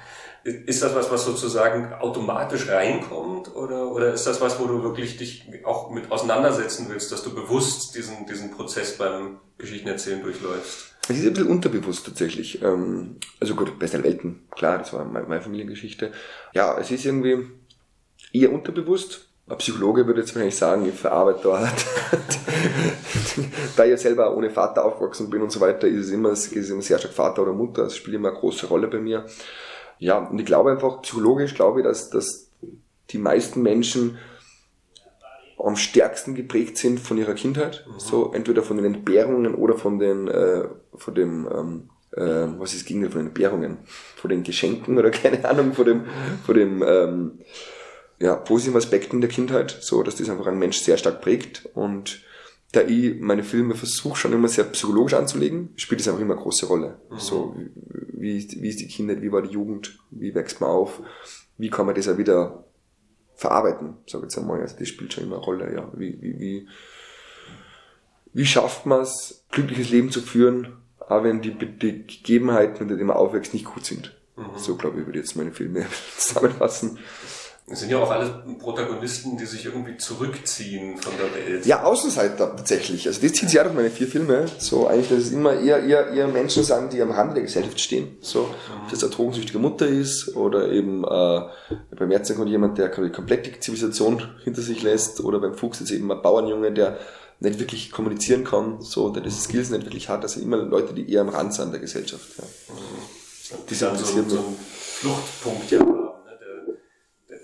Speaker 1: Ist das was, was sozusagen automatisch reinkommt oder, oder ist das was, wo du wirklich dich auch mit auseinandersetzen willst, dass du bewusst diesen, diesen Prozess beim Geschichtenerzählen durchläufst?
Speaker 4: Es ist ein bisschen unterbewusst tatsächlich. Ähm, also gut, beste Welten, klar, das war meine Familiengeschichte. Ja, es ist irgendwie eher unterbewusst ein Psychologe würde jetzt wahrscheinlich sagen, ich verarbeite dort. da ich ja selber ohne Vater aufgewachsen bin und so weiter, ist es immer, ist es immer sehr stark Vater oder Mutter. Das spielt immer eine große Rolle bei mir. Ja, und ich glaube einfach, psychologisch glaube ich, dass, dass die meisten Menschen am stärksten geprägt sind von ihrer Kindheit. Mhm. So, entweder von den Entbehrungen oder von den, äh, von dem, ähm, äh, was ist gegen von den Entbehrungen? Von den Geschenken oder keine Ahnung, von dem, von dem, ähm, ja, positiven Aspekten der Kindheit, so dass das einfach ein Mensch sehr stark prägt. Und da ich meine Filme versuche schon immer sehr psychologisch anzulegen, spielt es einfach immer eine große Rolle. Mhm. So, wie ist, wie ist die Kindheit, wie war die Jugend, wie wächst man auf, wie kann man das auch wieder verarbeiten, sage ich jetzt einmal. Also das spielt schon immer eine Rolle, ja. Wie, wie, wie, wie schafft man es, glückliches Leben zu führen, auch wenn die, die Gegebenheiten, unter denen man aufwächst, nicht gut sind. Mhm. So, glaube ich, würde ich jetzt meine Filme zusammenfassen.
Speaker 1: Es sind ja auch alle Protagonisten, die sich irgendwie zurückziehen von der Welt.
Speaker 4: Ja, Außenseiter tatsächlich. Also das zieht sich auch durch meine vier Filme. So eigentlich, dass es immer eher, eher, eher Menschen sind, die am Rande der Gesellschaft stehen. So, mhm. ob das eine drogensüchtige Mutter ist oder eben äh, beim Ärzten kommt jemand, der komplett die Zivilisation hinter sich lässt oder beim Fuchs ist eben ein Bauernjunge, der nicht wirklich kommunizieren kann, so, der diese Skills nicht wirklich hat. Also immer Leute, die eher am Rand sind der Gesellschaft. Ja.
Speaker 1: Mhm. Die sind so, so ein Fluchtpunkt, ja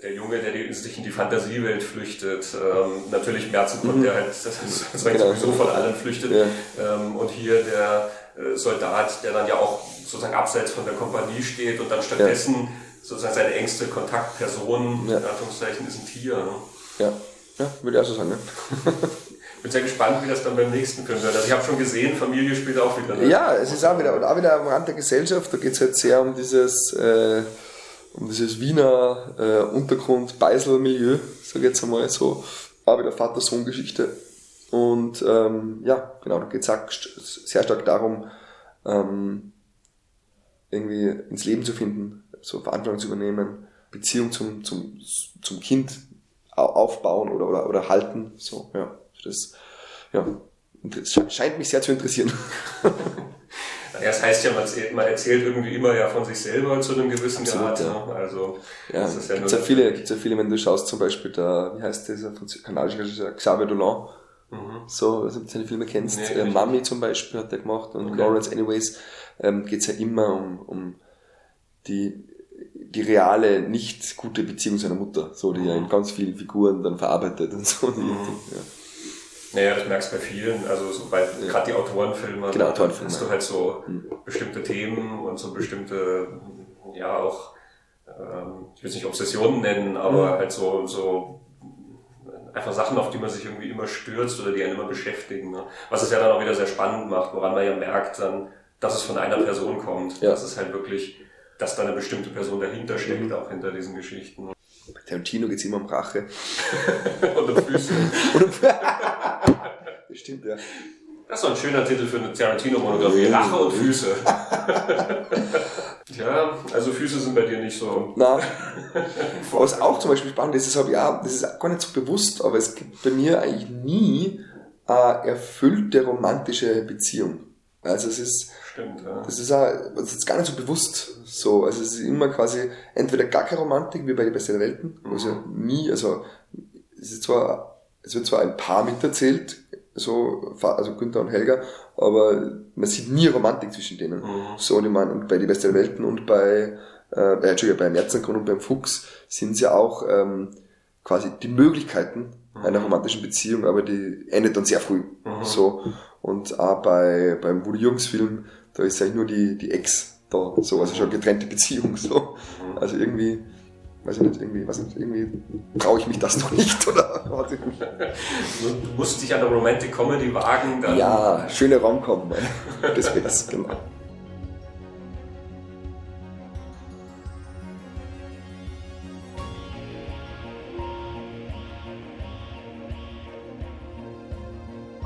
Speaker 1: der Junge, der sich in die Fantasiewelt flüchtet. Ähm, natürlich Merzen kommt, mhm. der halt das ist, genau. sowieso von allen flüchtet. Ja. Ähm, und hier der äh, Soldat, der dann ja auch sozusagen abseits von der Kompanie steht und dann stattdessen ja. sozusagen seine engste Kontaktperson, ja. in Anführungszeichen, ist ein Tier. Ne?
Speaker 4: Ja. ja, würde ich auch so sagen. Ne?
Speaker 1: bin sehr gespannt, wie das dann beim nächsten Film wird. Also ich habe schon gesehen, Familie spielt auch wieder.
Speaker 4: Ne? Ja, es ist auch wieder, und auch wieder am Rand der Gesellschaft, da geht es halt sehr um dieses äh, um dieses Wiener äh, Untergrund-Beisel-Milieu, sag ich jetzt einmal so, auch wieder Vater-Sohn-Geschichte. Und ähm, ja, genau, da geht es sehr stark darum, ähm, irgendwie ins Leben zu finden, so Verantwortung zu übernehmen, Beziehung zum, zum, zum Kind aufbauen oder, oder, oder halten. So, ja, das, ja, das scheint mich sehr zu interessieren.
Speaker 1: Ja, das heißt ja, man erzählt irgendwie immer ja von sich selber zu einem gewissen Absolut, Grad. Ja. Ne? Also,
Speaker 4: ja, das ist ja gibt's ja viele, gibt's ja viele, wenn du schaust, zum Beispiel da, wie heißt dieser kanadische Regisseur, Xavier Dolan, mhm. so, also seine Filme kennst, nee, äh, Mummy zum Beispiel hat er gemacht und okay. Lawrence Anyways, ähm, geht's ja immer um, um die, die reale, nicht gute Beziehung seiner Mutter, so, die mhm. ja in ganz vielen Figuren dann verarbeitet und so. Mhm. ja.
Speaker 1: Naja, das merkst du bei vielen, also so bei ja. gerade die Autorenfilme,
Speaker 4: genau, Autorenfilme.
Speaker 1: hast du halt so hm. bestimmte Themen und so bestimmte, ja auch, ähm, ich will es nicht Obsessionen nennen, aber hm. halt so, so einfach Sachen, auf die man sich irgendwie immer stürzt oder die einen immer beschäftigen. Ne? Was es ja dann auch wieder sehr spannend macht, woran man ja merkt dann, dass es von einer Person kommt. Ja. Das ist halt wirklich, dass da eine bestimmte Person dahinter steckt, mhm. auch hinter diesen Geschichten.
Speaker 4: Bei Tarantino geht es immer um Rache.
Speaker 1: Um Füße.
Speaker 4: Das stimmt, ja.
Speaker 1: Das ist doch ein schöner Titel für eine Tarantino-Monografie. Rache und Füße. ja, also Füße sind bei dir nicht so.
Speaker 4: Na, was auch zum Beispiel spannend ist, das, ja, das ist gar nicht so bewusst, aber es gibt bei mir eigentlich nie eine erfüllte romantische Beziehung. Also es ist,
Speaker 1: Stimmt, ja.
Speaker 4: das ist auch, das ist gar nicht so bewusst so. Also es ist immer quasi entweder gar keine Romantik, wie bei die Beste der Welten, mhm. also nie, also es ist zwar, es wird zwar ein Paar miterzählt, so, also Günther und Helga, aber man sieht nie Romantik zwischen denen. Mhm. So, und ich meine, und bei die Beste der Welten und bei, äh, äh Entschuldigung, beim Märzengrund und beim Fuchs sind es ja auch ähm, quasi die Möglichkeiten mhm. einer romantischen Beziehung, aber die endet dann sehr früh. Mhm. So. Und auch bei, beim Woody Jungs Film, da ist eigentlich nur die, die Ex da, so, also schon getrennte Beziehung, so. Also irgendwie, weiß ich nicht, irgendwie, nicht, irgendwie traue ich mich das noch nicht, oder?
Speaker 1: du musst dich an der Romantic Comedy wagen,
Speaker 4: dann. Ja, schöne Raumkommen, das wär's, genau.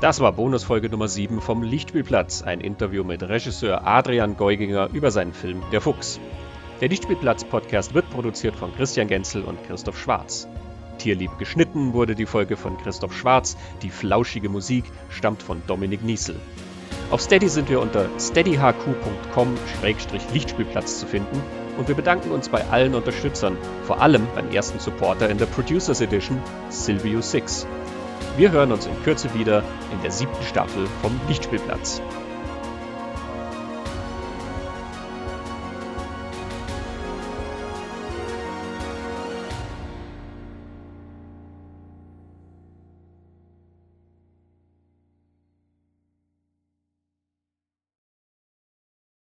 Speaker 3: Das war Bonusfolge Nummer 7 vom Lichtspielplatz, ein Interview mit Regisseur Adrian Geuginger über seinen Film Der Fuchs. Der Lichtspielplatz-Podcast wird produziert von Christian Genzel und Christoph Schwarz. Tierlieb geschnitten wurde die Folge von Christoph Schwarz, die flauschige Musik stammt von Dominik Niesel. Auf Steady sind wir unter steadyhq.com-lichtspielplatz zu finden und wir bedanken uns bei allen Unterstützern, vor allem beim ersten Supporter in der Producers Edition, Silvio 6. Wir hören uns in Kürze wieder in der siebten Staffel vom Lichtspielplatz.